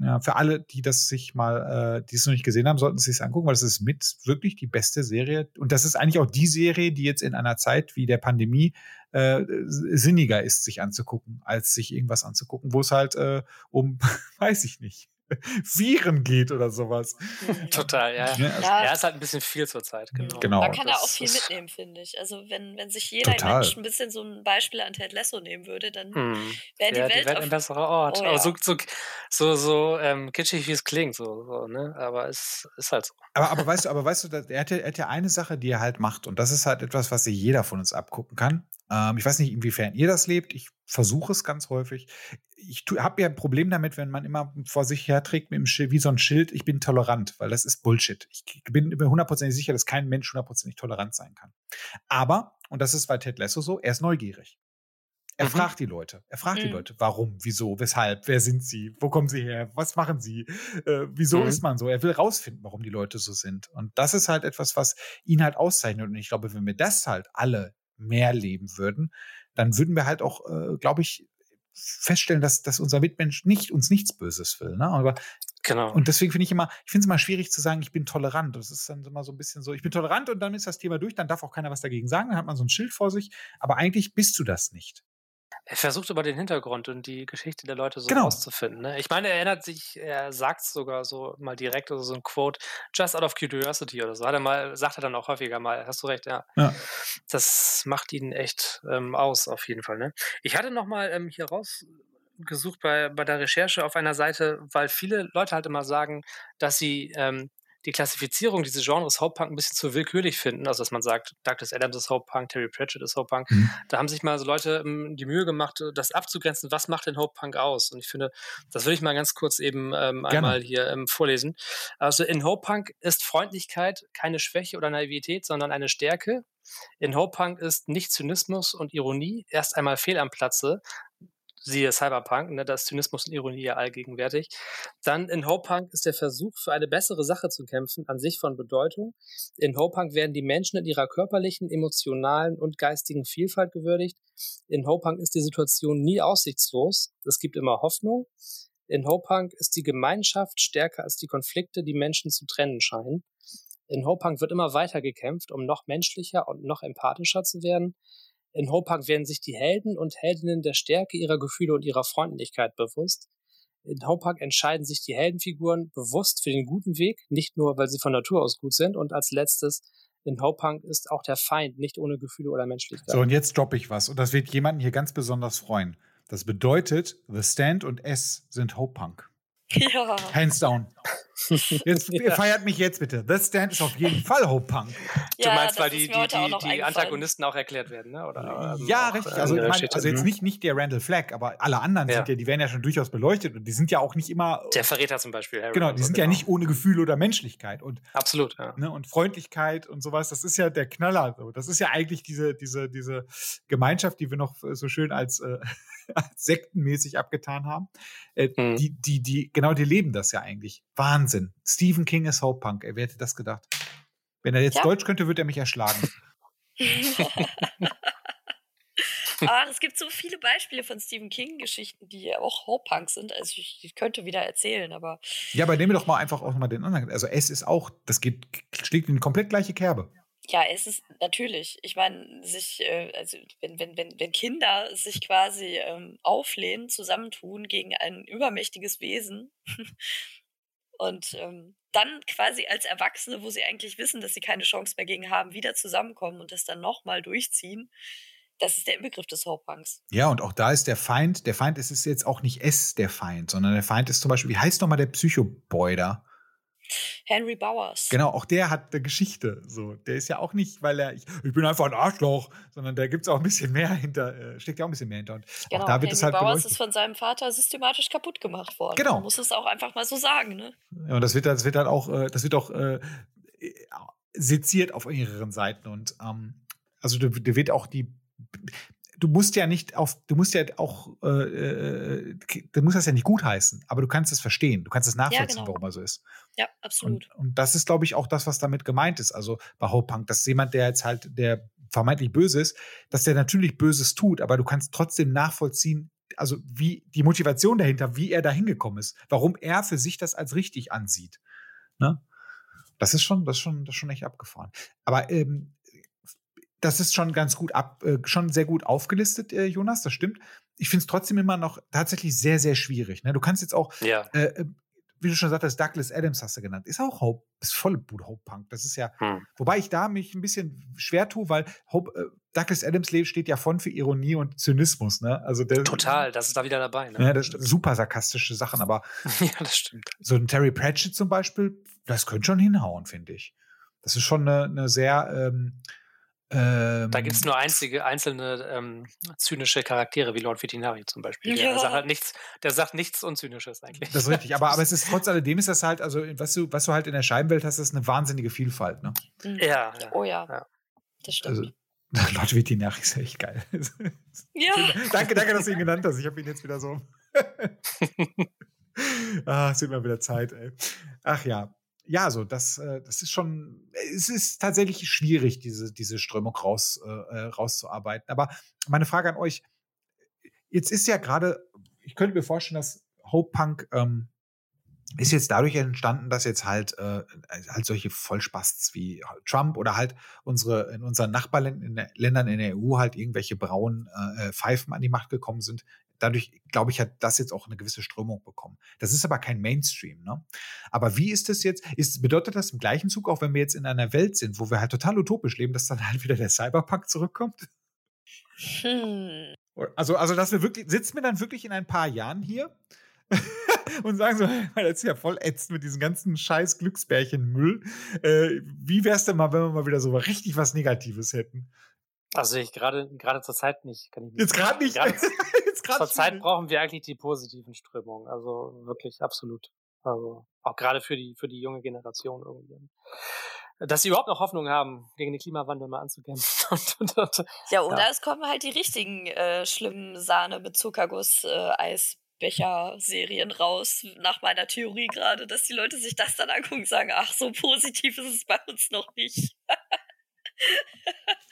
ja, für alle, die das sich mal, äh, die es noch nicht gesehen haben, sollten sie es angucken, weil es ist mit wirklich die beste Serie. Und das ist eigentlich auch die Serie, die jetzt in einer Zeit wie der Pandemie äh, sinniger ist, sich anzugucken, als sich irgendwas anzugucken, wo es halt äh, um, weiß ich nicht, Viren geht oder sowas. Total, ja. Ja, also ja. ist halt ein bisschen viel zur Zeit. Genau. genau. Man kann da auch viel mitnehmen, finde ich. Also wenn, wenn sich jeder Mensch ein bisschen so ein Beispiel an Ted Lasso nehmen würde, dann hm. wäre die, ja, Welt, die Welt ein besserer Ort. Oh, Aber so, so, so, so ähm, kitschig, wie es klingt, so, so, ne? Aber es ist halt so. Aber, aber weißt du, aber weißt du, er hat, ja, er hat ja eine Sache, die er halt macht, und das ist halt etwas, was sich jeder von uns abgucken kann. Ähm, ich weiß nicht, inwiefern ihr das lebt. Ich versuche es ganz häufig. Ich habe ja ein Problem damit, wenn man immer vor sich herträgt mit dem Schild, wie so ein Schild, ich bin tolerant, weil das ist Bullshit. Ich bin mir hundertprozentig sicher, dass kein Mensch hundertprozentig tolerant sein kann. Aber, und das ist bei Ted Lasso so, er ist neugierig. Er mhm. fragt die Leute. Er fragt mhm. die Leute, warum, wieso, weshalb, wer sind sie, wo kommen sie her, was machen sie, äh, wieso mhm. ist man so? Er will rausfinden, warum die Leute so sind. Und das ist halt etwas, was ihn halt auszeichnet. Und ich glaube, wenn wir das halt alle mehr leben würden, dann würden wir halt auch, äh, glaube ich, feststellen, dass, dass unser Mitmensch nicht uns nichts Böses will. Ne? Aber genau. Und deswegen finde ich immer, ich finde es immer schwierig zu sagen, ich bin tolerant. Das ist dann immer so ein bisschen so, ich bin tolerant und dann ist das Thema durch, dann darf auch keiner was dagegen sagen, dann hat man so ein Schild vor sich, aber eigentlich bist du das nicht. Er versucht über den Hintergrund und die Geschichte der Leute so genau. rauszufinden. Ne? Ich meine, er erinnert sich, er sagt es sogar so mal direkt, also so ein Quote, just out of curiosity oder so. Hat er mal, sagt er dann auch häufiger mal, hast du recht, ja. ja. Das macht ihn echt ähm, aus, auf jeden Fall. Ne? Ich hatte noch mal ähm, hier raus gesucht bei, bei der Recherche auf einer Seite, weil viele Leute halt immer sagen, dass sie ähm, die Klassifizierung dieses Genres Hauptpunk ein bisschen zu willkürlich finden. Also, dass man sagt, Douglas Adams ist Hauptpunk, Terry Pratchett ist Hauptpunk. Mhm. Da haben sich mal so Leute ähm, die Mühe gemacht, das abzugrenzen, was macht denn Hauptpunk aus? Und ich finde, das würde ich mal ganz kurz eben ähm, einmal hier ähm, vorlesen. Also, in Hauptpunk ist Freundlichkeit keine Schwäche oder Naivität, sondern eine Stärke. In Hauptpunk ist nicht Zynismus und Ironie erst einmal fehl am Platze, siehe Cyberpunk, ne, da ist Zynismus und Ironie ja allgegenwärtig. Dann in Hopunk ist der Versuch, für eine bessere Sache zu kämpfen, an sich von Bedeutung. In Hopunk werden die Menschen in ihrer körperlichen, emotionalen und geistigen Vielfalt gewürdigt. In Hopunk ist die Situation nie aussichtslos. Es gibt immer Hoffnung. In Hopunk ist die Gemeinschaft stärker als die Konflikte, die Menschen zu trennen scheinen. In Hopunk wird immer weiter gekämpft, um noch menschlicher und noch empathischer zu werden. In Hopunk werden sich die Helden und Heldinnen der Stärke ihrer Gefühle und ihrer Freundlichkeit bewusst. In Hopunk entscheiden sich die Heldenfiguren bewusst für den guten Weg, nicht nur, weil sie von Natur aus gut sind. Und als letztes, in Hopunk ist auch der Feind nicht ohne Gefühle oder Menschlichkeit. So, und jetzt droppe ich was. Und das wird jemanden hier ganz besonders freuen. Das bedeutet, The Stand und S sind Hopunk. Ja. Hands down. Jetzt ja. feiert mich jetzt bitte. The Stand ist auf jeden Fall Hope Punk. Du ja, meinst, weil die, die, die, die Antagonisten auch erklärt werden, ne? Oder, ähm, ja, richtig. Also, ich mein, also jetzt nicht, nicht der Randall Flagg, aber alle anderen ja. sind ja, die werden ja schon durchaus beleuchtet und die sind ja auch nicht immer. Der Verräter zum Beispiel. Harry genau, die sind genau. ja nicht ohne Gefühl oder Menschlichkeit. Und, Absolut, ja. Ne, und Freundlichkeit und sowas, das ist ja der Knaller. So. Das ist ja eigentlich diese, diese, diese Gemeinschaft, die wir noch so schön als, äh, als sektenmäßig abgetan haben. Äh, mhm. die, die, die, genau, die leben das ja eigentlich. Wahnsinn. Stephen King ist Hauptpunk. Wer hätte das gedacht? Wenn er jetzt ja. Deutsch könnte, würde er mich erschlagen. Aber es gibt so viele Beispiele von Stephen King-Geschichten, die auch Hauptpunk sind. Also ich, ich, könnte wieder erzählen, aber. Ja, aber nehmen wir doch mal einfach auch mal den anderen. Also es ist auch, das geht, schlägt in die komplett gleiche Kerbe. Ja, es ist natürlich. Ich meine, sich, äh, also wenn, wenn, wenn, wenn Kinder sich quasi ähm, auflehnen, zusammentun gegen ein übermächtiges Wesen, und ähm, dann quasi als Erwachsene, wo sie eigentlich wissen, dass sie keine Chance mehr gegen haben, wieder zusammenkommen und das dann nochmal durchziehen. Das ist der Inbegriff des Hauptbanks. Ja, und auch da ist der Feind, der Feind ist es jetzt auch nicht S, der Feind, sondern der Feind ist zum Beispiel, wie heißt nochmal der Psychoboy da? Henry Bowers. Genau, auch der hat eine Geschichte. So, der ist ja auch nicht, weil er, ich, ich bin einfach ein Arschloch, sondern da gibt es auch ein bisschen mehr hinter, äh, steckt ja auch ein bisschen mehr hinter. Und genau, auch da wird Henry es halt Bowers beleuchtet. ist von seinem Vater systematisch kaputt gemacht worden. Genau. Man muss es auch einfach mal so sagen, ne? Ja, und das wird, das wird dann auch, äh, das wird auch äh, seziert auf mehreren Seiten. Und ähm, also da wird auch die du musst ja nicht auf, du musst ja auch, äh, äh, du musst das ja nicht gutheißen, aber du kannst es verstehen, du kannst es nachvollziehen, ja, genau. warum er so ist. Ja, absolut. Und, und das ist, glaube ich, auch das, was damit gemeint ist. Also bei Hope Punk, dass jemand, der jetzt halt, der vermeintlich böse ist, dass der natürlich Böses tut, aber du kannst trotzdem nachvollziehen, also wie die Motivation dahinter, wie er da hingekommen ist, warum er für sich das als richtig ansieht. Ne? Das ist schon, das ist schon, das ist schon echt abgefahren. Aber ähm, das ist schon ganz gut ab, äh, schon sehr gut aufgelistet, äh, Jonas, das stimmt. Ich finde es trotzdem immer noch tatsächlich sehr, sehr schwierig. Ne? Du kannst jetzt auch, ja. äh, äh wie du schon sagtest, Douglas Adams hast du genannt, ist auch Hope, ist volle Bude Hope Punk. Das ist ja, hm. wobei ich da mich ein bisschen schwer tue, weil Hope, äh, Douglas Adams steht ja von für Ironie und Zynismus, ne? Also der, Total, das ist da wieder dabei. Ne? Ja, das super sarkastische Sachen, aber ja, das stimmt. So ein Terry Pratchett zum Beispiel, das könnte schon hinhauen, finde ich. Das ist schon eine, eine sehr ähm, ähm, da gibt es nur einzige, einzelne ähm, zynische Charaktere wie Lord Vitinari zum Beispiel. Der, ja. sagt halt nichts, der sagt nichts Unzynisches eigentlich. Das ist richtig, aber, aber es ist trotz alledem ist das halt, also was du, was du halt in der Scheibenwelt hast, ist eine wahnsinnige Vielfalt. Ne? Mhm. Ja, ja, Oh ja. ja. Das stimmt. Also, Lord Vitinari ist echt geil. Ja. danke, danke, dass du ihn genannt hast. Ich habe ihn jetzt wieder so. ah, es wird mal wieder Zeit, ey. Ach ja ja, so das, äh, das ist schon, es ist tatsächlich schwierig, diese, diese Strömung raus, äh, äh, rauszuarbeiten. Aber meine Frage an euch, jetzt ist ja gerade, ich könnte mir vorstellen, dass Hope Punk ähm, ist jetzt dadurch entstanden, dass jetzt halt, äh, halt solche Vollspasts wie Trump oder halt unsere in unseren Nachbarländern in der EU halt irgendwelche braunen äh, Pfeifen an die Macht gekommen sind, dadurch, glaube ich, hat das jetzt auch eine gewisse Strömung bekommen. Das ist aber kein Mainstream. Ne? Aber wie ist das jetzt? Ist, bedeutet das im gleichen Zug, auch wenn wir jetzt in einer Welt sind, wo wir halt total utopisch leben, dass dann halt wieder der Cyberpunk zurückkommt? Hm. Also, also, dass wir wirklich, sitzen wir dann wirklich in ein paar Jahren hier und sagen so, das ist ja voll ätzend mit diesem ganzen scheiß Glücksbärchen-Müll. Äh, wie wär's denn mal, wenn wir mal wieder so richtig was Negatives hätten? Also ich gerade gerade zur Zeit nicht. Kann ich nicht Jetzt gerade nicht. Gerade Jetzt grad zur Zeit brauchen wir eigentlich die positiven Strömungen. Also wirklich absolut. Also auch gerade für die für die junge Generation irgendwie. Dass sie überhaupt noch Hoffnung haben, gegen den Klimawandel mal anzukämpfen. Und, und, und, Ja, oder Ja. es kommen halt die richtigen äh, schlimmen Sahne mit Zuckerguss äh, Eisbecher-Serien raus, nach meiner Theorie gerade, dass die Leute sich das dann angucken und sagen, ach, so positiv ist es bei uns noch nicht.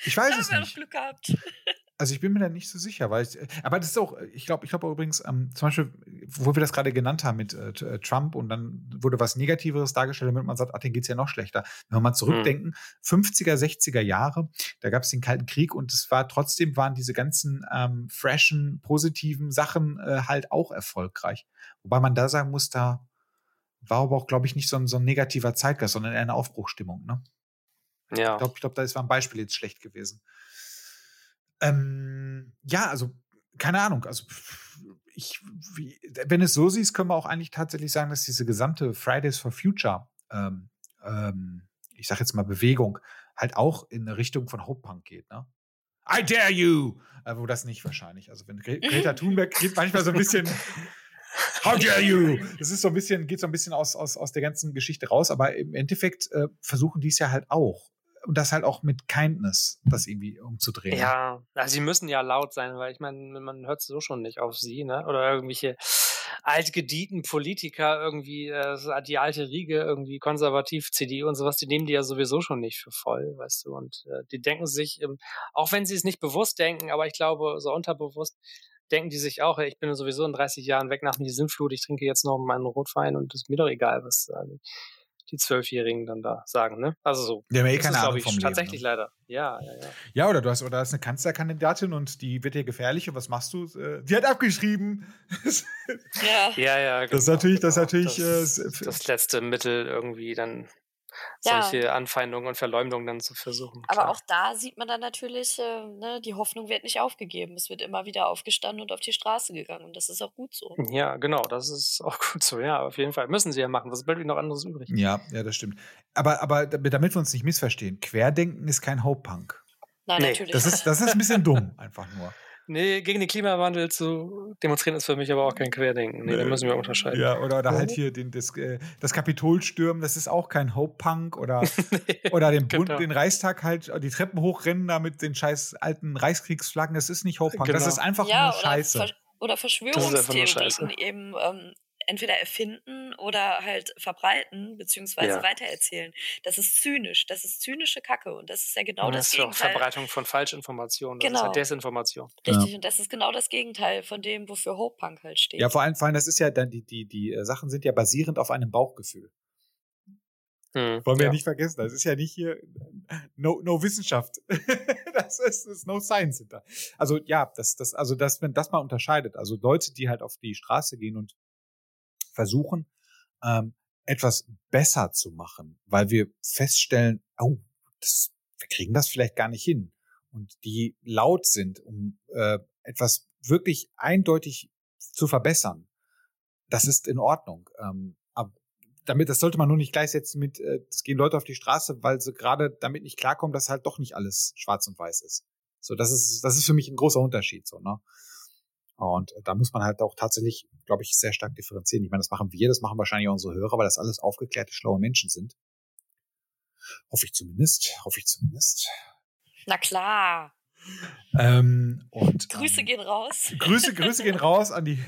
Ich Da weiß haben es wir noch nicht. Glück gehabt. Also ich bin mir da nicht so sicher, weil ich, aber das ist auch, ich glaube, ich glaube übrigens, ähm, zum Beispiel, wo wir das gerade genannt haben mit äh, äh, Trump und dann wurde was Negativeres dargestellt, damit man sagt, ach, denen geht's ja noch schlechter. Wenn wir mal zurückdenken, 50er, 60er Jahre, da gab es den Kalten Krieg und es war trotzdem waren diese ganzen ähm, freshen, positiven Sachen äh, halt auch erfolgreich. Wobei man da sagen muss, da war aber auch, glaube ich, nicht so ein, so ein negativer Zeitgeist, sondern eher eine Aufbruchstimmung, ne? Ja. Ich glaube, ich glaub, da ist war ein Beispiel jetzt schlecht gewesen. Ähm, ja, also keine Ahnung. Also ich, wie, wenn es so siehst, können wir auch eigentlich tatsächlich sagen, dass diese gesamte Fridays for Future, ähm, ähm, ich sag jetzt mal Bewegung, halt auch in eine Richtung von Hope Punk geht. Ne? I dare you! Äh, wo das nicht wahrscheinlich. Also wenn Gre Greta Thunberg geht manchmal so ein bisschen How dare you? Das ist so ein bisschen, geht so ein bisschen aus, aus, aus der ganzen Geschichte raus, aber im Endeffekt äh, versuchen die es ja halt auch. Und das halt auch mit Kindness, das irgendwie umzudrehen. Ja, also sie müssen ja laut sein, weil ich meine, man hört so schon nicht auf sie, ne? Oder irgendwelche altgedienten Politiker, irgendwie äh, die alte Riege, irgendwie konservativ, CDU und sowas, die nehmen die ja sowieso schon nicht für voll, weißt du. Und äh, die denken sich, ähm, auch wenn sie es nicht bewusst denken, aber ich glaube, so unterbewusst denken die sich auch, ich bin sowieso in 30 Jahren weg nach der Sintflut, ich trinke jetzt noch meinen Rotwein und ist mir doch egal, was äh, die Zwölfjährigen dann da sagen, ne? Also so. Die haben ja eh Das keine ist, Ahnung glaube ich, vom Leben, tatsächlich ne? leider. Ja, ja, ja. Ja, oder du hast, oder hast eine Kanzlerkandidatin und die wird dir gefährlich und was machst du? Äh, Die hat abgeschrieben. Ja. Ja, ja, genau, Das ist natürlich- das ist genau. natürlich, das, äh, das letzte Mittel irgendwie dann Ja. solche Anfeindungen und Verleumdungen dann zu versuchen. Aber klar. auch da sieht man dann natürlich, äh, ne, die Hoffnung wird nicht aufgegeben. Es wird immer wieder aufgestanden und auf die Straße gegangen. Und das ist auch gut so. Ja, genau, das ist auch gut so. Ja, auf jeden Fall. Müssen sie ja machen. Was bleibt ihnen noch anderes übrig? ja, ja, das stimmt. Aber, aber damit wir uns nicht missverstehen, Querdenken ist kein Hope Punk. Nein, Nee, natürlich. Das ist, das ist ein bisschen dumm, einfach nur. Nee, gegen den Klimawandel zu demonstrieren ist für mich aber auch kein Querdenken. Nee, da Nee. müssen wir unterscheiden. Ja, oder, oder halt Mhm. hier den, das, äh, das Kapitol stürmen, das ist auch kein Hope Punk oder, oder den, Bund, Genau. den Reichstag halt, die Treppen hochrennen da mit den scheiß alten Reichskriegsflaggen, das ist nicht Hope Punk, das Genau. ist einfach ja, nur oder, Scheiße. Oder Verschwörungstheorien eben ähm, entweder erfinden oder halt verbreiten beziehungsweise Ja. weitererzählen. Das ist zynisch. Das ist zynische Kacke. Und das ist ja genau Und das das ist auch Gegenteil. Verbreitung von Falschinformationen. Das ist Genau. ja Desinformation. Richtig. Und das ist genau das Gegenteil von dem, wofür Hope Punk halt steht. Ja, vor allem, vor allem, das ist ja dann, die, die, die äh, Sachen sind ja basierend auf einem Bauchgefühl. Hm. Wollen wir ja. ja. nicht vergessen. Das ist ja nicht hier no, no Wissenschaft. das ist, ist no science hinter. Also ja, das, das, also das, wenn das mal unterscheidet, also Leute, die halt auf die Straße gehen und versuchen, ähm, etwas besser zu machen, weil wir feststellen, oh, das, wir kriegen das vielleicht gar nicht hin. Und die laut sind, um äh, etwas wirklich eindeutig zu verbessern. Das ist in Ordnung. Ähm, aber damit, das sollte man nur nicht gleichsetzen mit, äh, es gehen Leute auf die Straße, weil sie gerade damit nicht klarkommen, dass halt doch nicht alles schwarz und weiß ist. So, das ist, das ist für mich ein großer Unterschied, so, ne? Und da muss man halt auch tatsächlich, glaube ich, sehr stark differenzieren. Ich meine, das machen wir, das machen wahrscheinlich auch unsere Hörer, weil das alles aufgeklärte, schlaue Menschen sind. Hoffe ich zumindest, hoffe ich zumindest. Na klar. Ähm, und, Grüße ähm, gehen raus. Grüße, Grüße gehen raus an die.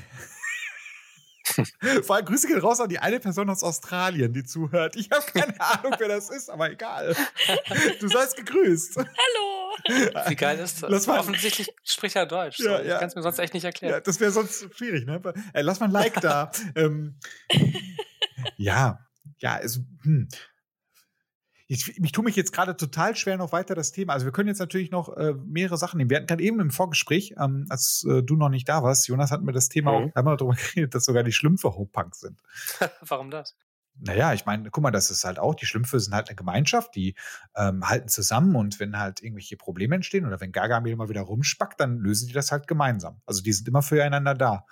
Vor allem Grüße gehen raus an die eine Person aus Australien, die zuhört. Ich habe keine Ahnung, wer das ist, aber egal. Du seist gegrüßt. Hallo. Wie geil ist das? Mal- Offensichtlich spricht er Deutsch. Ja, so. ja. Ich kann es mir sonst echt nicht erklären. Ja, das wäre sonst schwierig, ne? Ey, lass mal ein Like da. ähm, ja, ja, also, hm. Ich, ich tue mich jetzt gerade total schwer, noch weiter das Thema. Also wir können jetzt natürlich noch äh, mehrere Sachen nehmen. Wir hatten gerade eben im Vorgespräch, ähm, als äh, du noch nicht da warst, Jonas hat mir das Thema Mhm. auch, wir darüber geredet, dass sogar die Schlümpfe Hope-Punk sind. Warum das? Naja, ich meine, guck mal, das ist halt auch, die Schlümpfe sind halt eine Gemeinschaft, die ähm, halten zusammen und wenn halt irgendwelche Probleme entstehen oder wenn Gargamel mal wieder rumspackt, dann lösen die das halt gemeinsam. Also die sind immer füreinander da.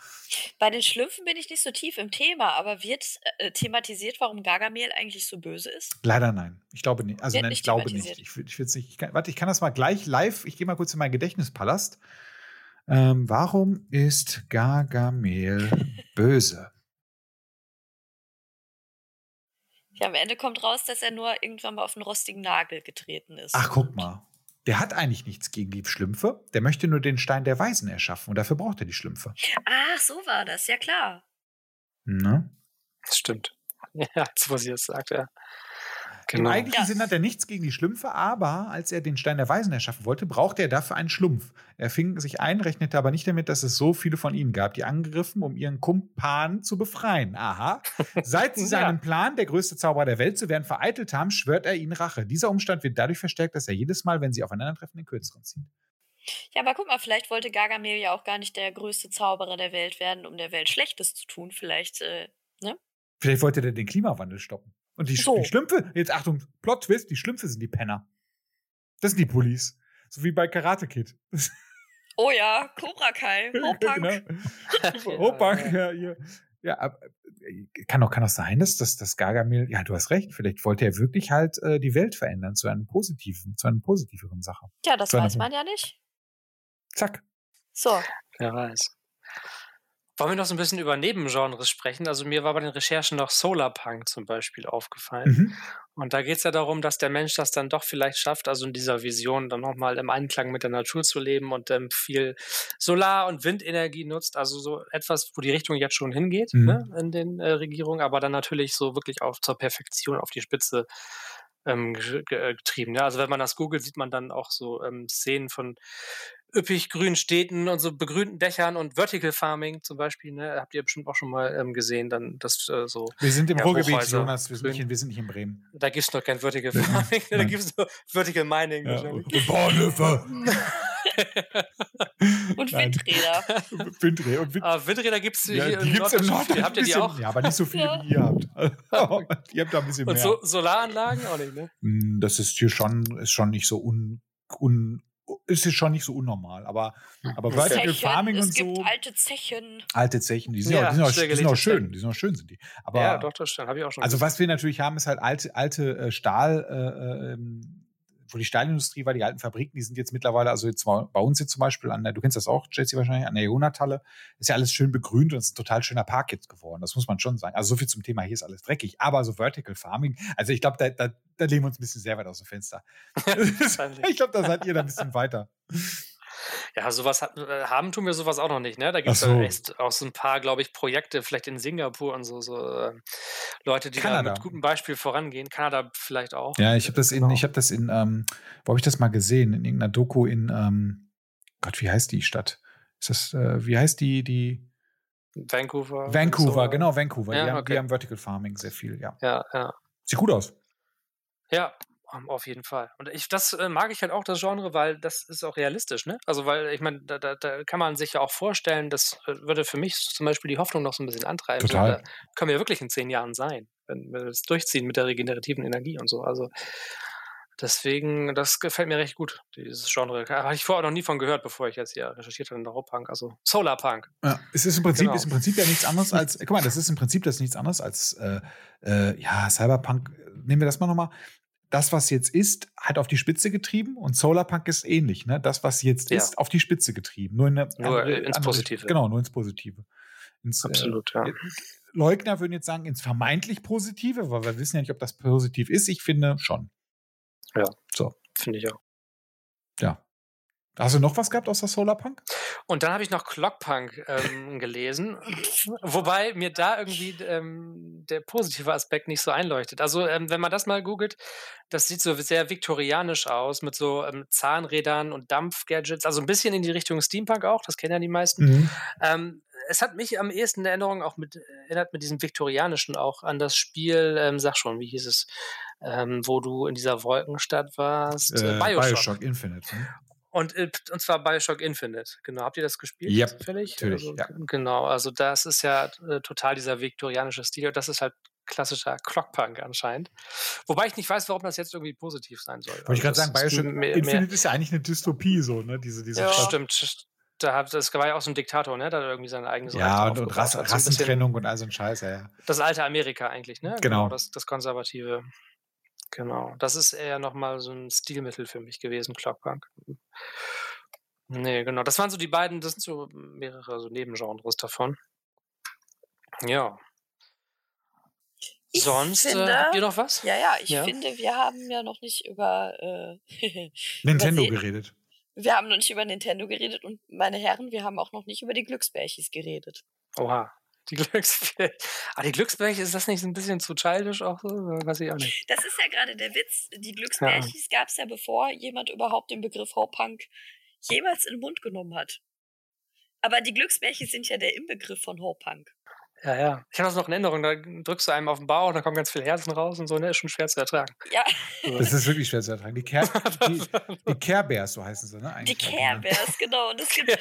Bei den Schlümpfen bin ich nicht so tief im Thema, aber wird äh, thematisiert, warum Gargamel eigentlich so böse ist? Leider nein. Ich glaube nicht. Also nein, ich glaube nicht. Ich, ich nicht. Ich kann, warte, ich kann das mal gleich live. Ich gehe mal kurz in meinen Gedächtnispalast. Ähm, warum ist Gargamel böse? Ja, am Ende kommt raus, dass er nur irgendwann mal auf einen rostigen Nagel getreten ist. Ach, guck mal. Der hat eigentlich nichts gegen die Schlümpfe. Der möchte nur den Stein der Weisen erschaffen und dafür braucht er die Schlümpfe. Ach, so war das, ja klar. Ne? Das stimmt. Ja, jetzt, wo sie das sagt, ja. Im Genau. eigentlichen Ja. Sinn hat er nichts gegen die Schlümpfe, aber als er den Stein der Weisen erschaffen wollte, brauchte er dafür einen Schlumpf. Er fing sich ein, rechnete aber nicht damit, dass es so viele von ihnen gab, die angegriffen, um ihren Kumpan zu befreien. Aha. Seit sie Ja. seinen Plan, der größte Zauberer der Welt zu werden, vereitelt haben, schwört er ihnen Rache. Dieser Umstand wird dadurch verstärkt, dass er jedes Mal, wenn sie aufeinandertreffen, den kürzeren zieht. Ja, aber guck mal, vielleicht wollte Gargamel ja auch gar nicht der größte Zauberer der Welt werden, um der Welt Schlechtes zu tun. Vielleicht, äh, Vielleicht wollte er den Klimawandel stoppen. Und die, So. die Schlümpfe, jetzt Achtung, Plot-Twist, die Schlümpfe sind die Penner. Das sind die Pullis. So wie bei Karate Kid. oh ja, Cobra Kai, Hopunk. Genau. Hopunk, ja, hier. Ja, aber, äh, kann doch, kann doch sein, dass das, das Gargamel, ja, du hast recht, vielleicht wollte er wirklich halt äh, die Welt verändern zu einem positiven, zu einer positiveren Sache. Ja, das weiß man ja nicht. Zack. So, Wer weiß. Wollen wir noch so ein bisschen über Nebengenres sprechen? Also mir war bei den Recherchen noch Solarpunk zum Beispiel aufgefallen. Mhm. Und da geht es ja darum, dass der Mensch das dann doch vielleicht schafft, also in dieser Vision dann nochmal im Einklang mit der Natur zu leben und ähm, viel Solar- und Windenergie nutzt. Also so etwas, wo die Richtung jetzt schon hingeht Mhm. ne, in den äh, Regierungen, aber dann natürlich so wirklich auf zur Perfektion, auf die Spitze ähm, ge- ge- getrieben. Ja, also wenn man das googelt, sieht man dann auch so ähm, Szenen von üppig grünen Städten und so begrünten Dächern und Vertical Farming zum Beispiel. Ne, habt ihr bestimmt auch schon mal ähm, gesehen, dann das äh, so Wir sind im Ja, Ruhrgebiet, Hochhäuser, Jonas, wir sind, nicht in, wir sind nicht in Bremen. da gibt es noch kein Vertical Farming, da gibt es nur Vertical Mining. Und Bahnhöfe. und. Windräder. Windräder und Wind Aber Windräder gibt es ja, hier die im gibt's im Norddeutschland. Norden. Habt ihr die bisschen- auch? Ja, aber nicht so viele, Ja. wie ihr habt. ihr habt da ein bisschen Und mehr. so Solaranlagen auch nicht, ne? Mm, Das ist hier schon, ist schon nicht so un, un ist hier schon nicht so unnormal. Aber, aber. Vertical Zechen, Farming es und gibt so. alte Zechen. Alte Zechen, die sind Ja, auch, die sind auch, die sind auch schön, die sind auch schön, sind die. Aber ja, doch, das stimmt. Habe ich auch schon also gesehen. was wir natürlich haben, ist halt alte, alte äh, Stahl, äh, ähm, wo die Stahlindustrie war, die alten Fabriken, die sind jetzt mittlerweile, also jetzt bei uns jetzt zum Beispiel an der, du kennst das auch, Jesse wahrscheinlich, an der Jonatalle, ist ja alles schön begrünt und es ist ein total schöner Park jetzt geworden. Das muss man schon sagen. Also so viel zum Thema, hier ist alles dreckig. Aber so Vertical Farming, also ich glaube, da, da, da legen wir uns ein bisschen sehr weit aus dem Fenster. Ich glaube, da seid ihr da ein bisschen weiter. Ja, sowas hat, äh, haben tun wir sowas auch noch nicht, ne? Da gibt es so. echt auch so ein paar, glaube ich, Projekte, vielleicht in Singapur und so, so äh, Leute, die Kanada. da mit gutem Beispiel vorangehen. Kanada vielleicht auch. Ja, ich habe das in, Genau. ich habe das in, ähm, wo habe ich das mal gesehen? In irgendeiner Doku in, ähm, Gott, wie heißt die Stadt? Ist das, äh, wie heißt die, die? Vancouver. Vancouver, so. genau, Vancouver. Ja, die, haben, okay. die haben Vertical Farming sehr viel, ja. Ja, ja. Sieht gut aus. Ja, ähm, auf jeden Fall. Und ich, das äh, mag ich halt auch, das Genre, weil das ist auch realistisch, ne? Also, weil ich meine, da, da, da kann man sich ja auch vorstellen, das äh, würde für mich zum Beispiel die Hoffnung noch so ein bisschen antreiben. Total. So, da können wir wirklich in zehn Jahren sein, wenn wir das durchziehen mit der regenerativen Energie und so. Also, deswegen, das gefällt mir recht gut, dieses Genre. Habe ich vorher noch nie von gehört, bevor ich jetzt hier recherchiert habe in Europunk, also Solarpunk. Ja, es ist im Prinzip, Genau. ist im Prinzip ja nichts anderes als, guck mal, das ist im Prinzip das nichts anderes als, äh, äh, ja, Cyberpunk, nehmen wir das mal nochmal. Das, was jetzt ist, hat auf die Spitze getrieben und Solarpunk ist ähnlich, ne? Das, was jetzt Ja. ist, auf die Spitze getrieben. Nur, in eine Nur, andere- äh, ins andere- Positive. Genau, nur ins Positive. Ins, äh, Absolut, ja. Leugner würden jetzt sagen, ins vermeintlich Positive, weil wir wissen ja nicht, ob das positiv ist. Ich finde schon. Finde ich auch. Ja. Hast du noch was gehabt außer Solarpunk? Und dann habe ich noch Clockpunk ähm, gelesen, wobei mir da irgendwie ähm, der positive Aspekt nicht so einleuchtet. Also ähm, wenn man das mal googelt, das sieht so sehr viktorianisch aus mit so ähm, Zahnrädern und Dampfgadgets, also ein bisschen in die Richtung Steampunk auch, das kennen ja die meisten. Mhm. Ähm, es hat mich am ehesten in Erinnerung auch mit, erinnert mit diesem viktorianischen auch an das Spiel, ähm, sag schon, wie hieß es, wo du in dieser Wolkenstadt warst, Äh, Bioshock. Bioshock Infinite. Ne? Und, äh, und zwar Bioshock Infinite. Genau. Habt ihr das gespielt? Yep, zufällig? natürlich, Also, ja. Genau. Also das ist ja äh, total dieser viktorianische Stil. Und das ist halt klassischer Clockpunk anscheinend. Wobei ich nicht weiß, warum das jetzt irgendwie positiv sein soll. Wollte ich gerade sagen, Bioshock Infinite ist ja eigentlich eine Dystopie, so, ne? Diese, diese ja, stimmt. Da hat, das war ja auch so ein Diktator, ne? Da hat er irgendwie seine eigene Ja, und, und Rass, Rassentrennung und all so ein Scheiß, ja, ja. Das alte Amerika eigentlich, ne? Genau. genau das, das konservative. Genau. Das ist eher nochmal so ein Stilmittel für mich gewesen, Clockpunk. Nee, genau. Das waren so die beiden, das sind so mehrere so Nebengenres davon. Ja. Ich Sonst, finde, äh, habt ihr noch was? Ja, ja, ich ja. finde, wir haben ja noch nicht über äh, Nintendo über geredet. Wir haben noch nicht über Nintendo geredet und meine Herren, wir haben auch noch nicht über die Glücksbärchis geredet. Oha. Die Glücksbärchen. Ah, die Glücksbärchen, ist das nicht ein bisschen zu childish auch so? Weiß ich auch nicht. Das ist ja gerade der Witz. Die Glücksbärchis ja. gab es ja, bevor jemand überhaupt den Begriff Ho-Punk jemals in den Mund genommen hat. Aber die Glücksbärchen sind ja der Inbegriff von Ho-Punk. Ja, ja. Ich habe das noch in Erinnerung, da drückst du einem auf den Bauch, da kommen ganz viele Herzen raus und so, ne? Ist schon schwer zu ertragen. Ja. Das ist wirklich schwer zu ertragen. Die, Care, die, die Care Bears, so heißen sie, ne? Eigentlich die Care Bears, genau. Und es gibt,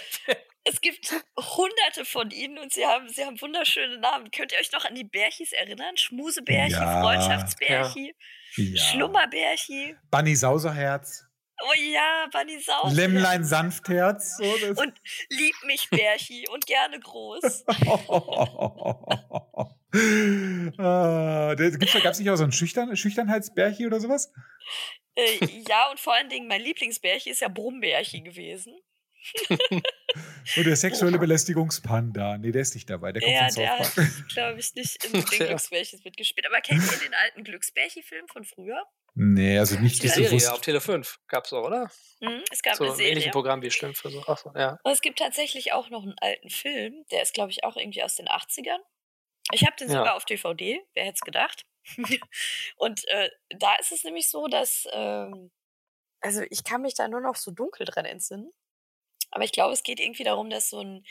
es gibt hunderte von ihnen und sie haben, sie haben wunderschöne Namen. Könnt ihr euch noch an die Bärchis erinnern? Schmusebärchi, ja. Freundschaftsbärchi, ja. Schlummerbärchi. Bunny Sauserherz. Oh ja, Bunny Sau. Lämmlein Sanftherz. So, und lieb mich, Bärchi, und gerne groß. ah, Gab es nicht auch so ein Schüchtern, Schüchternheitsbärchi oder sowas? Äh, ja, und vor allen Dingen, mein Lieblingsbärchi ist ja Brummbärchi gewesen. Und der sexuelle Belästigungspanda. Nee, der ist nicht dabei. Der kommt ja, von der hat, glaube ich, nicht in den Glücksbärchis mitgespielt. Aber kennt ihr den alten Glücksbärchi-Film von früher? Nee, also nicht die Serie bewusst. auf Tele 5 gab es auch, oder? Mhm, es gab so eine Serie. ähnlichen Programm wie Schlümpfe. So. Ach, ja. Und es gibt tatsächlich auch noch einen alten Film, der ist, glaube ich, auch irgendwie aus den 80ern. Ich habe den ja. sogar auf DVD, wer hätte es gedacht. und äh, da ist es nämlich so, dass, ähm, also ich kann mich da nur noch so dunkel dran entsinnen. Aber ich glaube, es geht irgendwie darum, dass so ein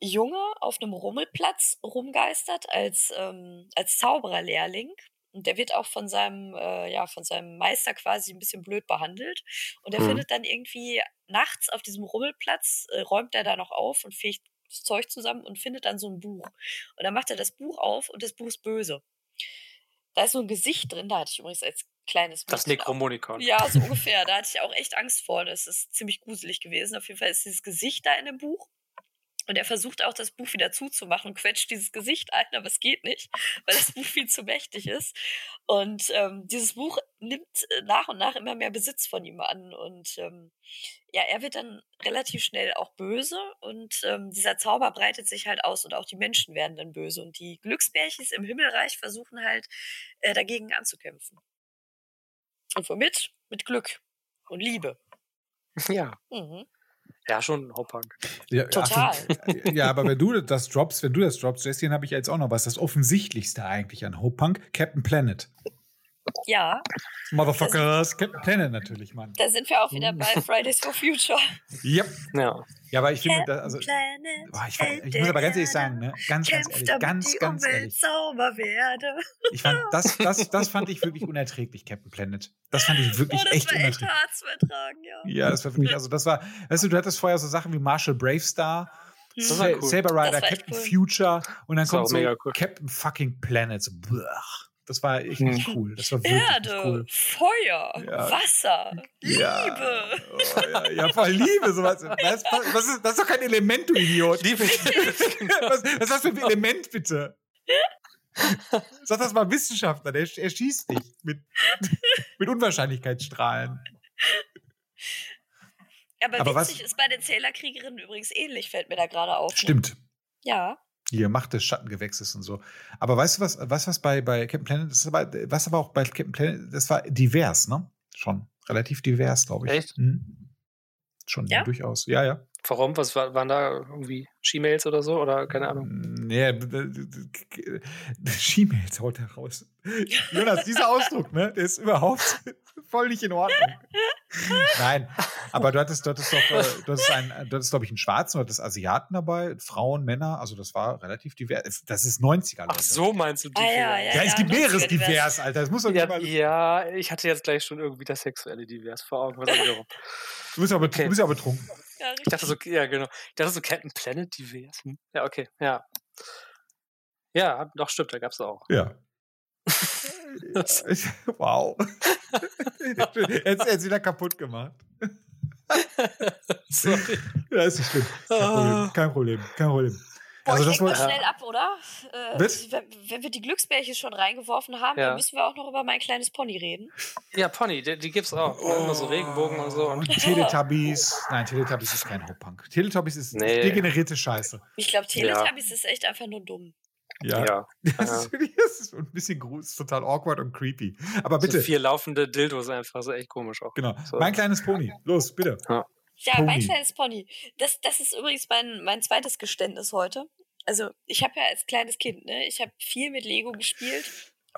Junge auf einem Rummelplatz rumgeistert als, ähm, als Zaubererlehrling und der wird auch von seinem, äh, ja, von seinem Meister quasi ein bisschen blöd behandelt. Und er mhm. findet dann irgendwie nachts auf diesem Rummelplatz, äh, räumt er da noch auf und fegt das Zeug zusammen und findet dann so ein Buch. Und dann macht er das Buch auf und das Buch ist böse. Da ist so ein Gesicht drin, da hatte ich übrigens als kleines Das Necromonicon. Ja, so ungefähr. Da hatte ich auch echt Angst vor. Das ist ziemlich gruselig gewesen. Auf jeden Fall ist dieses Gesicht da in dem Buch. Und er versucht auch, das Buch wieder zuzumachen, quetscht dieses Gesicht ein, aber es geht nicht, weil das Buch viel zu mächtig ist. Und ähm, dieses Buch nimmt äh, nach und nach immer mehr Besitz von ihm an. Und ähm, ja, er wird dann relativ schnell auch böse und ähm, dieser Zauber breitet sich halt aus und auch die Menschen werden dann böse. Und die Glücksbärchis im Himmelreich versuchen halt äh, dagegen anzukämpfen. Und womit? Mit Glück und Liebe. Ja. Mhm. Ja, schon Hauptpunk. Ja, Total. Ach, ja, aber wenn du das droppst, wenn du das droppst, Jessie, dann habe ich jetzt auch noch was. Das Offensichtlichste eigentlich an Hauptpunk, Captain Planet. Ja. Motherfuckers, Captain Planet natürlich, Mann. Da sind wir auch wieder bei Fridays for Future. Yep. Ja. Ja, aber ich finde, das, also, boah, ich, ich, muss aber ganz ehrlich sagen, ne, ganz, ganz ehrlich, ganz, ganz ehrlich. werde. Ich fand, das, das, das fand ich wirklich unerträglich, Captain Planet. Das fand ich wirklich oh, das echt war unerträglich. Echt hart zu ertragen, ja. ja, das war wirklich, also das war, weißt du, du hattest vorher so Sachen wie Marshall Bravestar, das war cool. Saber Rider, Captain cool. Future und dann Das kommt so cool. Captain fucking Planet. So, blech. Das war echt nicht Mhm. cool. Das war wirklich Erde, nicht cool. Feuer, Ja. Wasser, Ja. Liebe. Oh, ja, ja, voll Liebe. Sowas. Was, was ist, das ist doch kein Element, du Idiot. Liebe. Was, was ist das für ein Element, bitte? Sag das mal Wissenschaftler, der er schießt dich mit, mit Unwahrscheinlichkeitsstrahlen. Aber, Aber was- witzig ist bei den Zählerkriegerinnen übrigens ähnlich, fällt mir da gerade auf. ne? Stimmt. Ja. Hier Macht des Schattengewächses und so. Aber weißt du was, was, was bei, bei Captain Planet, das ist aber, was aber auch bei Captain Planet, das war divers, ne? Schon. Relativ divers, glaube ich. Echt? Mhm. Schon, Ja? durchaus. Ja, ja. Warum? Was war, waren da irgendwie She-Mails oder so? Oder keine Ahnung. Nee, She-Mails haut er raus. Jonas, dieser Ausdruck, ne, der ist überhaupt voll nicht in Ordnung. Nein, aber du hattest, du hattest doch, äh, du hattest, einen, du hattest, glaube ich, einen Schwarzen, du hattest Asiaten dabei, Frauen, Männer, also das war relativ divers. Das ist 90er, Leute. Ach so, meinst du die? Ah, ja, ja, Ja, es gibt mehreres 90er divers. divers, Alter. Das muss doch Ja, mal, ja, ich hatte jetzt gleich schon irgendwie das sexuelle Divers vor Augen. Was auch wiederum. du bist ja, Okay. du bist ja betrunken. Ja, Ich dachte so, ja, genau. Ich dachte so Captain Planet Divers. Ja, okay, ja. Ja, doch, stimmt, da gab es auch. Ja. wow. Jetzt ist wieder kaputt gemacht. Sorry. Ja, ist nicht schlimm. Kein Problem. Kein Problem. Kein Problem. Boah, also ich das mal schnell ab, oder? Äh, wenn, wenn, wir die Glücksbärchen schon reingeworfen haben, ja. dann müssen wir auch noch über mein kleines Pony reden. Ja, Pony, die, die gibt's auch. Oh. Immer so Regenbogen und so. Und Teletubbies. Nein, Teletubbies ist kein Hopunk. Teletubbies ist nee. degenerierte Scheiße. Ich glaube, Teletubbies ja. ist echt einfach nur dumm. Ja. ja. Das, ist, das ist ein bisschen gruselig, total awkward und creepy. Aber bitte. So vier laufende Dildos einfach, so echt komisch auch. Genau. So. Mein kleines Pony. Los, bitte. Ja. Ja, Pony. mein kleines Pony. Das, das ist übrigens mein, mein zweites Geständnis heute. Also, ich habe ja als kleines Kind, ne, ich habe viel mit Lego gespielt.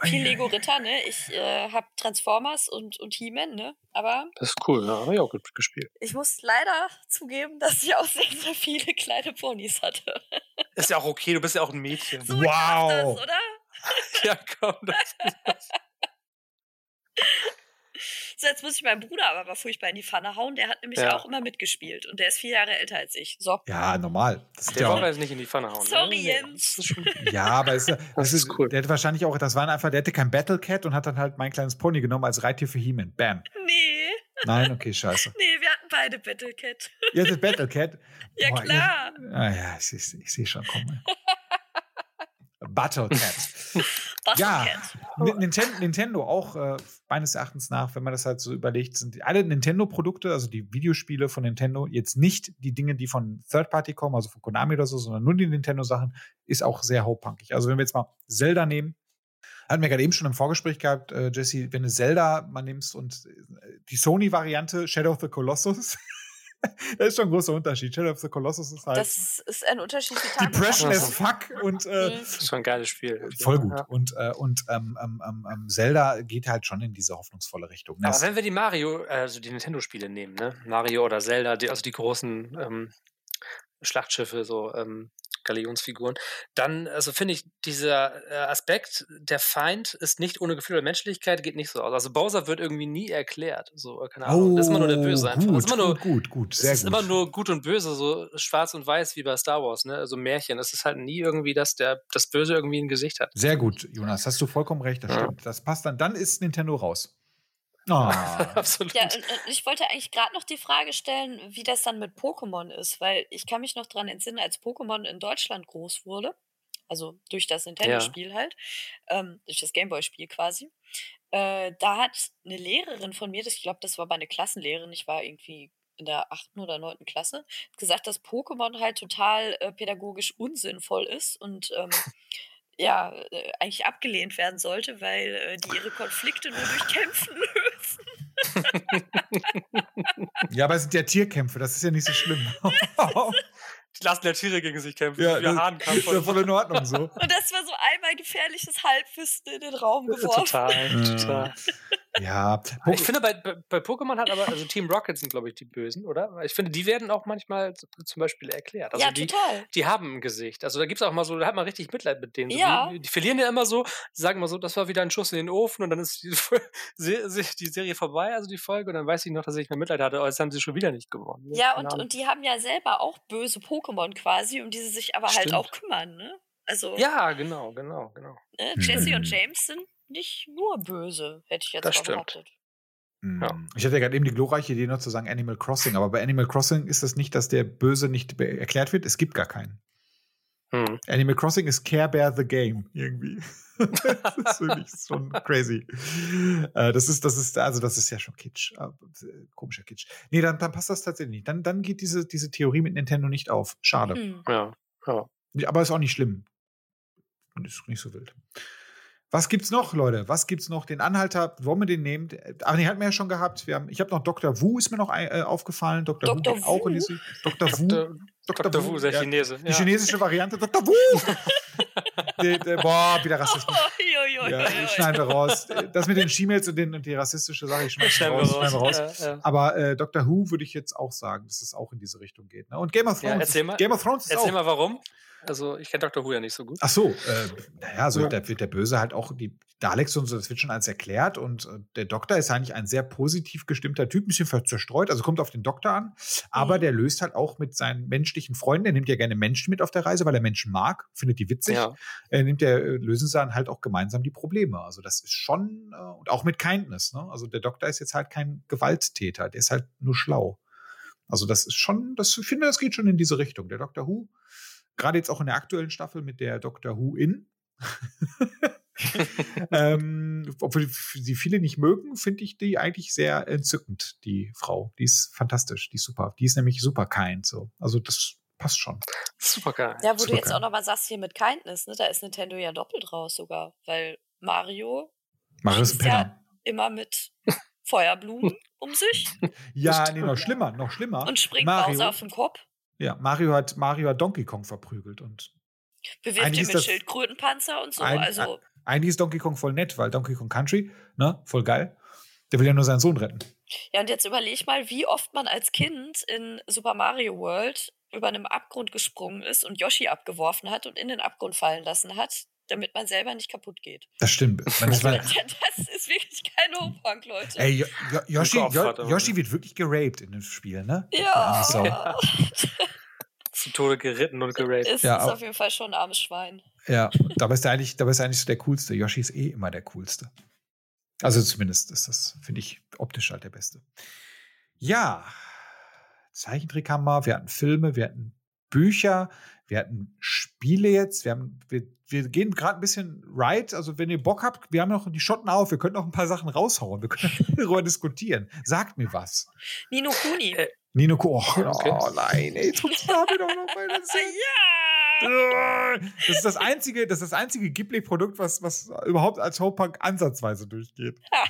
Viel Lego Ritter, ne? Ich äh, habe Transformers und, und He-Man, ne? Aber. Das ist cool, ja, habe ich auch gut gespielt. Ich muss leider zugeben, dass ich auch sehr, sehr viele kleine Ponys hatte. Ist ja auch okay, du bist ja auch ein Mädchen. So wow. Das, oder? ja, komm, das. So, jetzt muss ich meinen Bruder aber mal furchtbar in die Pfanne hauen. Der hat nämlich ja. auch immer mitgespielt und der ist vier Jahre älter als ich. So. Ja, normal. Das der soll jetzt nicht in die Pfanne hauen. Ne? Sorry, ne? Jens. ja, aber es, das, das ist, cool. Der hätte wahrscheinlich auch, das waren einfach, der hatte kein Battle Cat und hat dann halt mein kleines Pony genommen als Reittier für He-Man. Bam. Nee. Nein, okay, scheiße. Nee, wir hatten beide Battle Cat. Ihr hattet Battle Cat? ja, Boah, klar. Ihr, ah, ja, ich, ich, ich sehe schon kommen. Battle Cat. Ja, Nintendo, Nintendo auch äh, meines Erachtens nach, wenn man das halt so überlegt, sind alle Nintendo-Produkte, also die Videospiele von Nintendo, jetzt nicht die Dinge, die von Third Party kommen, also von Konami oder so, sondern nur die Nintendo-Sachen, ist auch sehr hochpunkig. Also wenn wir jetzt mal Zelda nehmen, hatten wir gerade eben schon im Vorgespräch gehabt, äh, Jesse, wenn du Zelda mal nimmst und äh, die Sony-Variante Shadow of the Colossus das ist schon ein großer Unterschied. Shadow of the Colossus ist halt. Das ist ein Unterschied wie Depression as fuck und. Äh, mhm. das ist schon ein geiles Spiel. Voll gut. Ja. Und, äh, und ähm, ähm, ähm, ähm, Zelda geht halt schon in diese hoffnungsvolle Richtung. Aber wenn wir die Mario, also die Nintendo-Spiele nehmen, ne? Mario oder Zelda, die, also die großen ähm, Schlachtschiffe, so ähm, Galionsfiguren, dann, also finde ich, dieser äh, Aspekt, der Feind ist nicht ohne Gefühl oder Menschlichkeit, geht nicht so aus. Also Bowser wird irgendwie nie erklärt. So, keine Ahnung. Oh, das ist immer nur der Böse einfach. Gut, das ist immer nur, gut, gut, sehr es ist gut. immer nur gut und böse, so schwarz und weiß wie bei Star Wars, ne? Also Märchen. Es ist halt nie irgendwie, dass der, das Böse irgendwie ein Gesicht hat. Sehr gut, Jonas, hast du vollkommen recht, das ja. stimmt. Das passt dann. Dann ist Nintendo raus. Oh. Absolut. Ja, und, ich wollte eigentlich gerade noch die Frage stellen, wie das dann mit Pokémon ist, weil ich kann mich noch daran entsinnen, als Pokémon in Deutschland groß wurde, also durch das Nintendo-Spiel ja. halt, ähm, durch das Gameboy-Spiel quasi, äh, da hat eine Lehrerin von mir, das, ich glaube, das war meine Klassenlehrerin, ich war irgendwie in der achten oder neunten Klasse, gesagt, dass Pokémon halt total äh, pädagogisch unsinnvoll ist und ähm, ja, äh, eigentlich abgelehnt werden sollte, weil äh, die ihre Konflikte nur durch Kämpfen lösen. ja, aber es sind ja Tierkämpfe, das ist ja nicht so schlimm. die lassen ja Tiere gegen sich kämpfen. Ja, das ist ja voll in Ordnung so. Und das war so einmal gefährliches Halbwissen in den Raum geworfen. Total, total. Ja. Ich finde, bei, bei Pokémon hat aber, also Team Rocket sind, glaube ich, die Bösen, oder? Ich finde, die werden auch manchmal zum Beispiel erklärt. Also ja, die, total. Die haben ein Gesicht. Also da gibt es auch mal so, da hat man richtig Mitleid mit denen. Ja. die, die, verlieren ja immer so, sagen mal so, das war wieder ein Schuss in den Ofen und dann ist die, die Serie vorbei, also die Folge, und dann weiß ich noch, dass ich mehr Mitleid hatte, aber jetzt haben sie schon wieder nicht gewonnen. Ne? Ja, und, und die haben ja selber auch böse Pokémon quasi, um die sie sich aber halt Stimmt. halt auch kümmern, ne? Also, ja, genau, genau, genau. Ne? Jesse und James sind nicht nur böse, hätte ich jetzt das behauptet. Ja. Hm. Ich hatte ja gerade eben die glorreiche Idee noch zu sagen Animal Crossing, aber bei Animal Crossing ist es nicht, dass der Böse nicht erklärt wird. Es gibt gar keinen. Hm. Animal Crossing ist Care Bear the Game irgendwie. das ist wirklich schon crazy. Äh, das ist, das ist, also das ist ja schon Kitsch. Äh, komischer Kitsch. Nee, dann, dann passt das tatsächlich nicht. Dann, dann geht diese, diese Theorie mit Nintendo nicht auf. Schade. Hm. Ja, ja. Aber ist auch nicht schlimm. Und ist nicht so wild. Was gibt's noch, Leute? Was gibt's noch? Den Anhalter, wollen wir den nehmen? Ach, den hatten wir ja schon gehabt. Wir haben, ich habe noch Dr. Wu, ist mir noch äh, aufgefallen. Dr. Dr. Wu, auch in diese. Dr. Wu. Dr. Dr. Dr. Wu, der ja, Chinese. Die ja. chinesische Variante. Dr. Wu! die, die, boah, wieder rassistisch. Oh, ja, schneiden wir raus. Das mit den Schiemels und, den, und die rassistische Sache, ich schneide raus. Schneiden wir raus. Ja, Aber äh, Dr. Who würde ich jetzt auch sagen, dass es auch in diese Richtung geht. Ne? Und Game of Thrones. erzähl mal, Game of Thrones ist Erzähl auch. mal warum. Also ich kenne Dr. Who ja nicht so gut. Ach so, äh, naja, so ja. da wird der Böse halt auch die Daleks und so, das wird schon alles erklärt und äh, der Doktor ist eigentlich ein sehr positiv gestimmter Typ, ein bisschen zerstreut, also kommt auf den Doktor an, aber mhm. der löst halt auch mit seinen menschlichen Freunden, er nimmt ja gerne Menschen mit auf der Reise, weil er Menschen mag, findet die witzig, ja. er nimmt der, äh, lösen sie dann halt auch gemeinsam die Probleme. Also das ist schon, äh, und auch mit Kindness, ne? Also der Doktor ist jetzt halt kein Gewalttäter, der ist halt nur schlau. Also das ist schon, das ich finde, das geht schon in diese Richtung. Der Doctor Who, gerade jetzt auch in der aktuellen Staffel mit der Doctor Who in. ähm, obwohl sie viele nicht mögen, finde ich die eigentlich sehr entzückend, die Frau. Die ist fantastisch, die ist super. Die ist nämlich super kind. So. Also das passt schon. Super geil. Ja, wo super du jetzt kind. auch nochmal sagst, hier mit Kindness, ne, da ist Nintendo ja doppelt raus sogar, weil Mario, Mario ist ein Penner. Ja immer mit Feuerblumen um sich. Ja, nee, noch schlimmer, noch schlimmer. Und springt Mario, Bowser auf den Kopf. Ja, Mario hat, Mario hat Donkey Kong verprügelt und bewirft ihn mit Schildkrötenpanzer und so. Ein, also. Eigentlich ist Donkey Kong voll nett, weil Donkey Kong Country, ne, voll geil. Der will ja nur seinen Sohn retten. Ja, und jetzt überleg mal, wie oft man als Kind in Super Mario World über einem Abgrund gesprungen ist und Yoshi abgeworfen hat und in den Abgrund fallen lassen hat damit man selber nicht kaputt geht. Das stimmt. Also, das ist wirklich kein Hochpunk, Leute. Ey, jo Yoshi, jo Yoshi wird wirklich geraped in dem Spiel, ne? Ja. ja. Zu Tode geritten und geraped. Ist, ja, ist auf jeden Fall schon ein armes Schwein. Ja, dabei ist er eigentlich, dabei ist er eigentlich so der Coolste. Yoshi ist eh immer der Coolste. Also zumindest ist das, finde ich, optisch halt der Beste. Ja, Zeichentrick haben wir, wir hatten Filme, wir hatten Bücher, wir hatten Spiele jetzt, wir, haben, wir, wir gehen gerade ein bisschen right. Also, wenn ihr Bock habt, wir haben noch die Schotten auf, wir können noch ein paar Sachen raushauen, wir können darüber diskutieren. Sagt mir was. Nino Kuni. Äh, Nino Kuni. Oh, okay. oh nein, ey, jetzt haben wir doch noch mal das. ja! Das ist das einzige, das ist das einzige Ghibli-Produkt, was, was überhaupt als Hope-Punk ansatzweise durchgeht. Ja.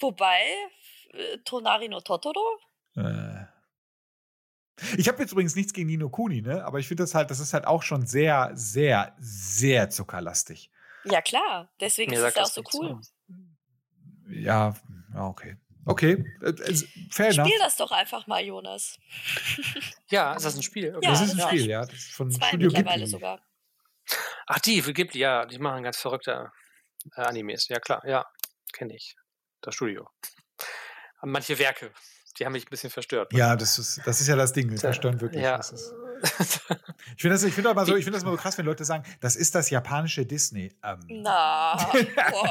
Wobei, äh, Tonari no Totoro? Äh. Ich habe jetzt übrigens nichts gegen Nino Kuni, ne? Aber ich finde das halt, das ist halt auch schon sehr, sehr, sehr zuckerlastig. Ja, klar. Deswegen Mir ist es auch so cool. So. Ja, okay. Okay, äh, fair Spiel enough. das doch einfach mal, Jonas. ja, ist das ein Spiel? Okay. Ja, das ist ein ja. Spiel, ja. Das ist von Zwei Studio mittlerweile Ghibli. sogar. Ach, die für Ghibli, ja. Die machen ganz verrückte äh, Animes. Ja, klar, ja. Kenne ich. Das Studio. Manche Werke die haben mich ein bisschen verstört. Ja, das ist, das ist ja das Ding. Die verstören wirklich. Ja. ich finde das, find aber so, ich find das immer so krass, wenn Leute sagen, das ist das japanische Disney. Ähm, Na.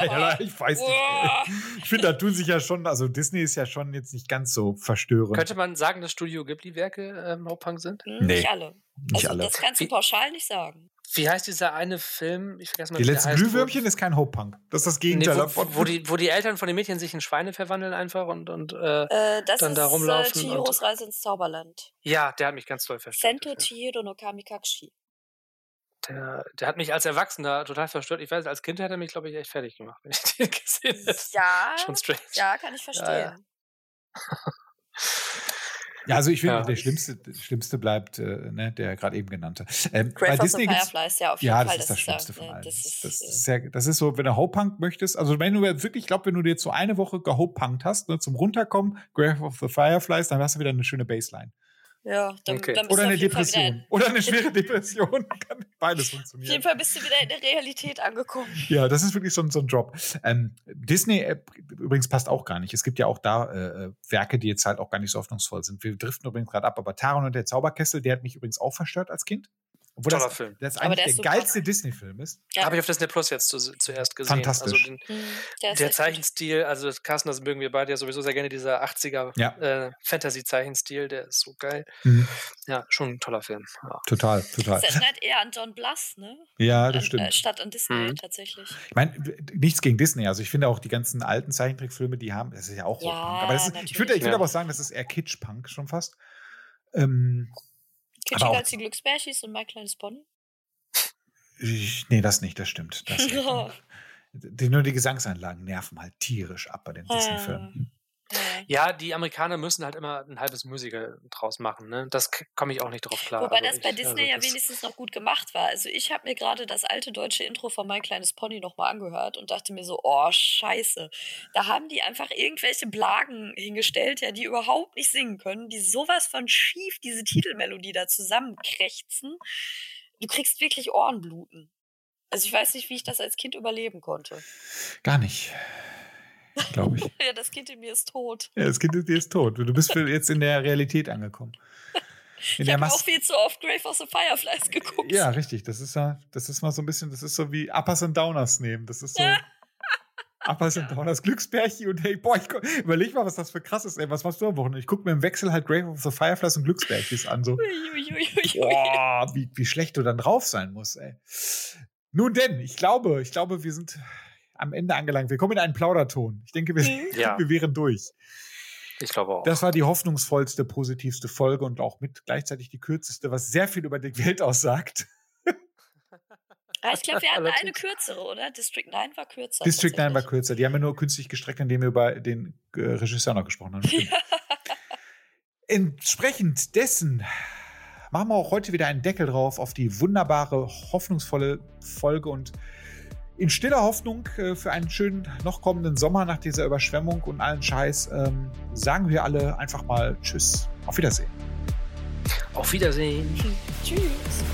ja, ich weiß nicht. Ich finde, da tun sich ja schon, also Disney ist ja schon jetzt nicht ganz so verstörend. Könnte man sagen, dass Studio Ghibli-Werke ähm, Hauptpunk sind? Hm, nee. Nicht alle. Nicht also, alle. Das kannst du pauschal nicht sagen. Wie heißt dieser eine Film? Ich vergesse mal, Die letzten Glühwürmchen ist kein Hope-Punk. Das ist das Gegenteil nee, wo, wo, die, wo die Eltern von den Mädchen sich in Schweine verwandeln einfach und, und äh, äh, dann da rumlaufen. Das ist Chihiros Reise ins Zauberland. Ja, der hat mich ganz toll verstört. Sento Chihiro no Kamikashi. Der, der hat mich als Erwachsener total verstört. Ich weiß, als Kind hätte er mich, glaube ich, echt fertig gemacht, wenn ich den gesehen hätte. Ja. Schon strange. Ja, kann ich verstehen. Ja, ja. Ja, also ich finde, ja. der schlimmste, der schlimmste bleibt äh, ne, der gerade eben genannte. Ähm, bei Disney of the Fireflies, ja, auf jeden ja, Fall. das ist das, Schlimmste von allen. Das ist, das, ist ja, das ist so, wenn du Hope-Punk möchtest, also wenn du wirklich, ich glaube, wenn du dir jetzt so eine Woche gehope-punkt hast, ne, zum Runterkommen, Grave of the Fireflies, dann hast du wieder eine schöne Baseline. Ja, dann, okay. dann Oder eine Depression. Oder eine schwere Depression. Kann beides funktionieren. Auf jeden Fall bist du wieder in der Realität angekommen. Ja, das ist wirklich so, so ein Job. Ähm, Disney äh, übrigens passt auch gar nicht. Es gibt ja auch da äh, Werke, die jetzt halt auch gar nicht so hoffnungsvoll sind. Wir driften übrigens gerade ab, aber Taron und der Zauberkessel, der hat mich übrigens auch verstört als Kind. Obwohl Toller das, Film. Das eigentlich der, der geilste Disney-Film ist. Ja. Habe ich auf Disney Plus jetzt zu, zuerst gesehen. Fantastisch. Also den, mhm, der, der Zeichenstil, also Carsten, das mögen wir beide ja sowieso sehr gerne, dieser 80er ja. äh, Fantasy-Zeichenstil, der ist so geil. Mhm. Ja, schon ein toller Film. Ja. Total, total. Das erinnert eher an John Blass, ne? Ja, das an, stimmt. Äh, statt an Disney mhm. tatsächlich. Ich meine, nichts gegen Disney. Also ich finde auch die ganzen alten Zeichentrickfilme, die haben, das ist ja auch ja, Aber ist, ich würde ich würd aber auch sagen, das ist eher Kitsch-Punk schon fast. Ähm, Kitschiger als die Glücksbärschis und mein kleines Pony? Ich, nee, das nicht, das stimmt. Das die, nur die Gesangsanlagen nerven halt tierisch ab bei den Disney-Filmen. Ja, die Amerikaner müssen halt immer ein halbes Musical draus machen. Ne? Das komme ich auch nicht drauf klar. Wobei also das bei ich, Disney also ja wenigstens noch gut gemacht war. Also ich habe mir gerade das alte deutsche Intro von Mein kleines Pony nochmal angehört und dachte mir so, oh scheiße. Da haben die einfach irgendwelche Blagen hingestellt, ja, die überhaupt nicht singen können, die sowas von schief diese Titelmelodie da zusammenkrächzen Du kriegst wirklich Ohrenbluten. Also ich weiß nicht, wie ich das als Kind überleben konnte. Gar nicht. Glaube ich. ja, das Kind in mir ist tot. Ja, das Kind in dir ist tot. Du bist jetzt in der Realität angekommen. In ich habe auch viel zu oft Grave of the Fireflies geguckt. Ja, richtig. Das ist ja, das ist mal so ein bisschen, das ist so wie Uppers und Downers nehmen. Das ist so. Uppers und Downers Glückspärchen und hey, boah, ich überleg mal, was das für krass ist, ey. Was machst du am Wochenende? Ich gucke mir im Wechsel halt Grave of the Fireflies und Glückspärchis an. So. boah, wie, wie schlecht du dann drauf sein musst, ey. Nun denn, ich glaube, ich glaube, wir sind am Ende angelangt. Wir kommen in einen Plauderton. Ich denke, wir, mhm. ja. wir wären durch. Ich glaube auch. Das war die hoffnungsvollste, positivste Folge und auch mit gleichzeitig die kürzeste, was sehr viel über die Welt aussagt. Ich glaube, wir hatten eine kürzere, oder? District 9 war kürzer. District 9 war kürzer. Die haben wir nur künstlich gestreckt, indem wir über den äh, Regisseur noch gesprochen haben. Ja. Entsprechend dessen machen wir auch heute wieder einen Deckel drauf auf die wunderbare, hoffnungsvolle Folge und in stiller Hoffnung äh, für einen schönen noch kommenden Sommer nach dieser Überschwemmung und allen Scheiß ähm, sagen wir alle einfach mal Tschüss. Auf Wiedersehen. Auf Wiedersehen. Tschüss.